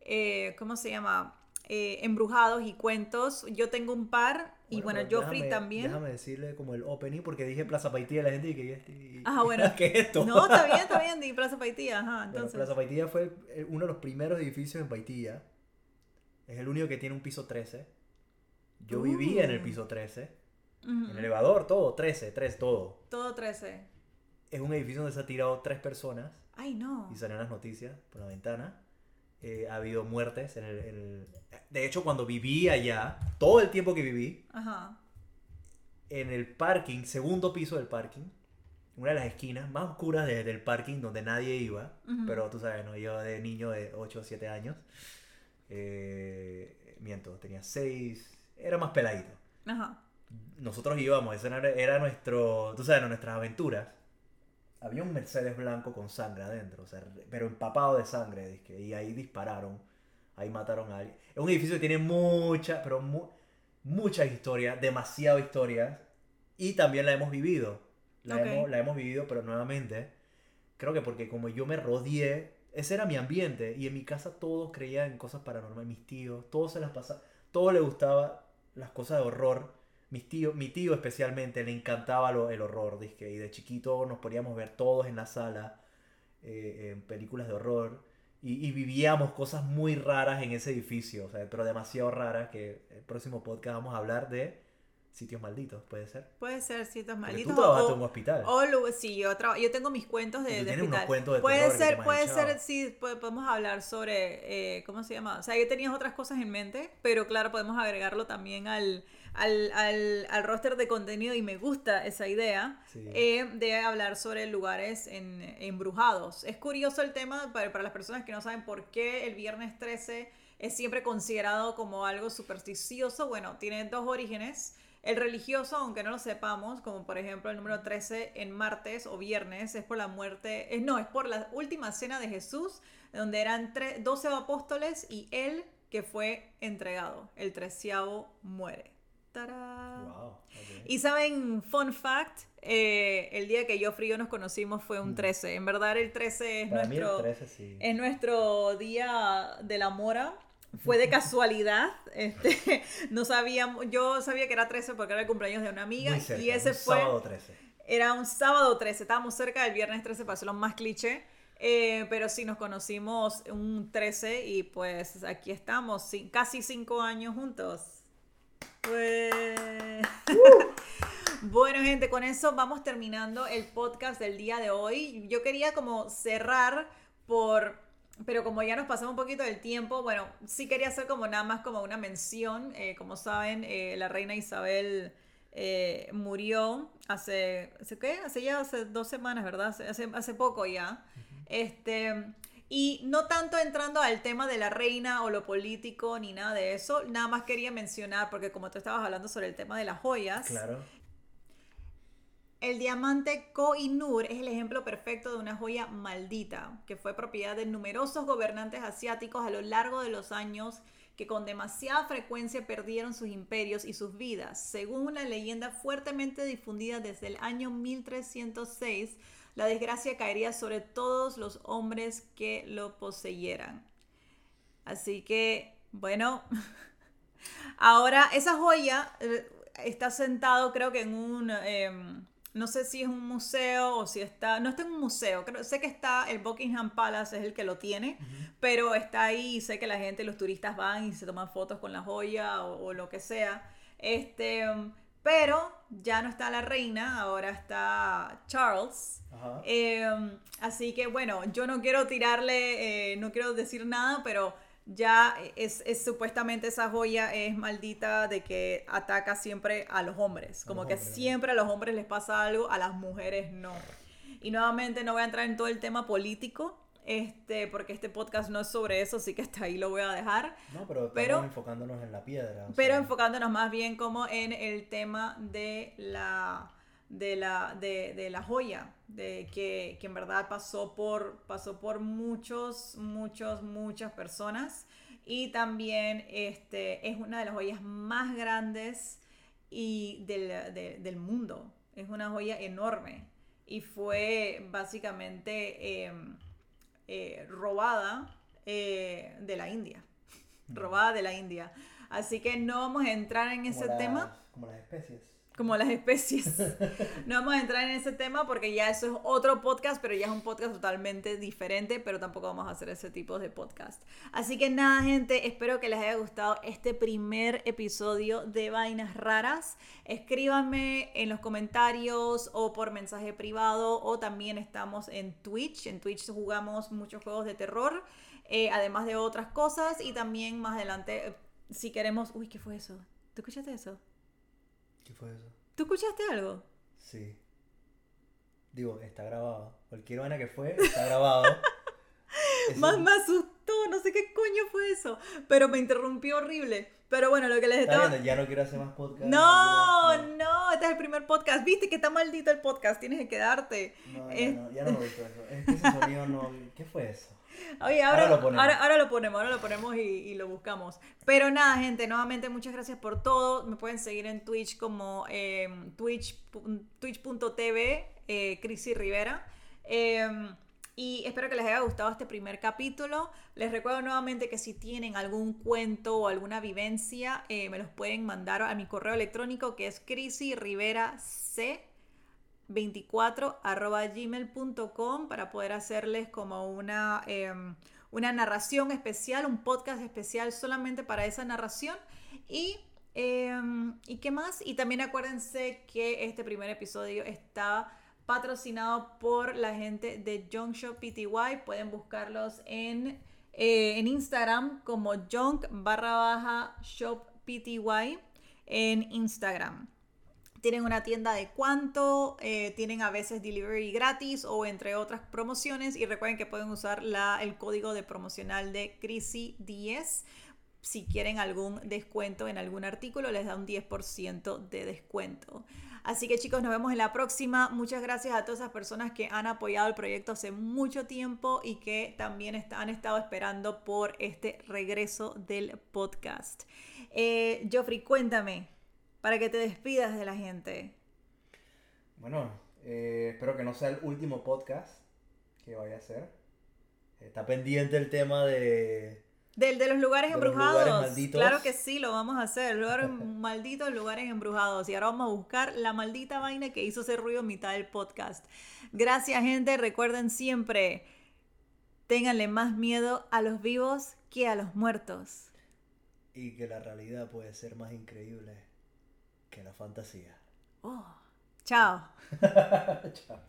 eh, ¿cómo se llama? Eh, embrujados y cuentos, yo tengo un par. Y bueno,
pero
Joffrey
déjame-
también.
Déjame decirle como el opening, porque dije Plaza Paitilla y la gente dice que y-
Ah, bueno.
¿qué es esto?
No, está bien, está bien, di Plaza Paitilla, ajá.
Bueno,
Entonces,
Plaza Paitilla fue uno de los primeros edificios en Paitilla. Es el único que tiene un piso 13. Yo vivía en el
Uh.
piso 13.
ujú,
El elevador, todo, 13, 3, todo.
todo 13.
Es un edificio donde se han tirado tres personas
Ay, no.
y salen las noticias por la ventana. Eh, ha habido muertes en el, en el- De hecho, cuando viví allá, todo el tiempo que viví,
Ajá.
en el parking, segundo piso del parking, una de las esquinas más oscuras de- del parking donde nadie iba,
Ujú.
pero tú sabes, ¿no? yo de niño de 8 o 7 años, eh, miento, tenía 6, era más peladito.
Ajá.
nosotros íbamos, ese era, era nuestro, tú sabes, nuestras aventuras. Había un Mercedes blanco con sangre adentro, o sea, pero empapado de sangre, y ahí dispararon, ahí mataron a alguien. Es un edificio que tiene mucha, pero mu- mucha historia, demasiada historia, y también la hemos vivido. La,
Ok.
hemos, la hemos vivido, pero nuevamente, creo que porque como yo me rodeé, ese era mi ambiente, y en mi casa todos creían en cosas paranormales, mis tíos, todos se las pasaban, todos les gustaba las cosas de horror. Mis tíos, mi tío especialmente le encantaba lo- el horror, dizque, y de chiquito nos podíamos ver todos en la sala eh, en películas de horror y, y vivíamos cosas muy raras en ese edificio, o sea, pero demasiado raras que el próximo podcast vamos a hablar de sitios malditos, puede ser.
Puede ser sitios
Porque
malditos.
tú trabajaste
o-
en un hospital.
o sí, yo, traba- yo tengo mis cuentos de, de
tienes unos
hospital.
cuentos de
puede
terror
ser, puede ser, sí, po- podemos hablar sobre, eh, ¿cómo se llama? O sea, yo tenía otras cosas en mente, pero claro, podemos agregarlo también al, al, al, al roster de contenido y me gusta esa idea
Sí.
eh, de hablar sobre lugares en, embrujados. Es curioso el tema para, para las personas que no saben por qué el viernes 13 es siempre considerado como algo supersticioso. Bueno, tiene dos orígenes. El religioso, aunque no lo sepamos, como por ejemplo el número 13 en martes o viernes, es por la muerte, eh, no, es por la última cena de Jesús, donde eran tre- 12 apóstoles y él que fue entregado. El treceavo muere.
Wow.
Y saben, fun fact, eh, el día que yo yo nos conocimos fue un 13. En verdad el 13 es
Mm. Para mí el
nuestro,
13 sí.
es nuestro día de la mora. Fue de casualidad, este, no sabíamos, yo sabía que era 13 porque era el cumpleaños de una amiga
Muy cerca,
y ese
un
fue,
sábado 13.
era un sábado 13, estábamos cerca del viernes 13 para hacerlo más cliché, eh, pero sí nos conocimos un 13 y pues aquí estamos, casi cinco años juntos. Pues... Bueno, gente, con eso vamos terminando el podcast del día de hoy. Yo quería como cerrar por, pero como ya nos pasamos un poquito del tiempo, bueno, sí quería hacer como nada más como una mención. Eh, como saben, eh, la reina Isabel eh, murió hace, ¿hace qué? Hace ya hace dos semanas, ¿verdad? Hace, hace, poco ya. Este, y no tanto entrando al tema de la reina o lo político ni nada de eso, nada más quería mencionar, porque como tú estabas hablando sobre el tema de las joyas,
Claro.
El diamante Koh-i-Noor es el ejemplo perfecto de una joya maldita, que fue propiedad de numerosos gobernantes asiáticos a lo largo de los años que con demasiada frecuencia perdieron sus imperios y sus vidas. Según una leyenda fuertemente difundida desde el año 1306, la desgracia caería sobre todos los hombres que lo poseyeran. Así que, bueno, ahora esa joya eh, está sentado creo que en un... em, no sé si es un museo o si está, no está en un museo, creo, sé que está el Buckingham Palace, es el que lo tiene, pero está ahí y sé que la gente, los turistas van y se toman fotos con la joya o, lo que sea. Este, pero ya no está la reina, ahora está Charles. Em, así que bueno, yo no quiero tirarle, eh, no quiero decir nada, pero ya es, supuestamente esa joya es maldita de que ataca siempre a los hombres. Como que siempre a los hombres les pasa algo, a las mujeres no. Y nuevamente no voy a entrar en todo el tema político, este, porque este podcast no es sobre eso, así que hasta ahí lo voy a dejar.
No, pero estamos enfocándonos en la piedra.
Pero enfocándonos más bien como en el tema de la de la, de, la joya, de que, en verdad pasó por, pasó por muchos, muchos, muchas personas. Y también este, es una de las joyas más grandes y del, mundo. Es una joya enorme. Y fue básicamente em, eh, robada eh, de la India. Mm. Robada de la India. Así que no vamos a entrar en ese tema.
Como las especies
como las especies. No vamos a entrar en ese tema porque ya eso es otro podcast, pero ya es un podcast totalmente diferente, pero tampoco vamos a hacer ese tipo de podcast. Así que nada, gente, espero que les haya gustado este primer episodio de Vainas Raras. Escríbanme en los comentarios o por mensaje privado o también estamos en Twitch. En Twitch jugamos muchos juegos de terror, eh, además de otras cosas y también más adelante, si queremos... Uy, ¿qué fue eso? ¿Tú escuchaste eso?
¿Qué fue eso?
¿Tú escuchaste algo?
Sí. Digo, está grabado. Cualquier vaina que fue, está grabado.
Más me asustó, no sé qué coño fue eso. Pero me interrumpió horrible. Pero bueno, lo que les estaba.
ya no quiero hacer más podcast.
No, no, este es el primer podcast. Viste que está maldito el podcast, tienes que quedarte.
No, ya, no, ya no me gustó eso. Es que ese sonido no. ¿Qué fue eso?
Oye, ahora, lo ponemos. Ahora, lo ponemos, ahora lo ponemos y, lo buscamos. Pero nada, gente, nuevamente muchas gracias por todo. Me pueden seguir en Twitch como eh, twitch, twitch.tv, eh, Crisi Rivera. Em, y espero que les haya gustado este primer capítulo. Les recuerdo nuevamente que si tienen algún cuento o alguna vivencia, eh, me los pueden mandar a mi correo electrónico que es crisiriverac 24 gmail.com para poder hacerles como una, em, una narración especial, un podcast especial solamente para esa narración. Y, em, ¿Y qué más? Y también acuérdense que este primer episodio está patrocinado por la gente de Junk PTY. Pueden buscarlos en, eh, en Instagram como Junk barra baja Shop PTY en Instagram tienen una tienda de cuánto, eh, tienen a veces delivery gratis o entre otras promociones y recuerden que pueden usar la, el código de promocional de CRISI10 si quieren algún descuento en algún artículo, les da un 10% de descuento. Así que chicos, nos vemos en la próxima. Muchas gracias a todas esas personas que han apoyado el proyecto hace mucho tiempo y que también han estado esperando por este regreso del podcast. Eh, Joffrey, cuéntame, para que te despidas de la gente.
Bueno, eh, espero que no sea el último podcast que vaya a hacer. Está pendiente el tema de...
Del de los lugares embrujados. claro que sí, lo vamos a hacer. Lugares malditos, lugares embrujados. Y ahora vamos a buscar la maldita vaina que hizo ese ruido en mitad del podcast. Gracias, gente. Recuerden siempre, ténganle más miedo a los vivos que a los muertos.
Y que la realidad puede ser más increíble que la fantasía.
Oh, chao. chao.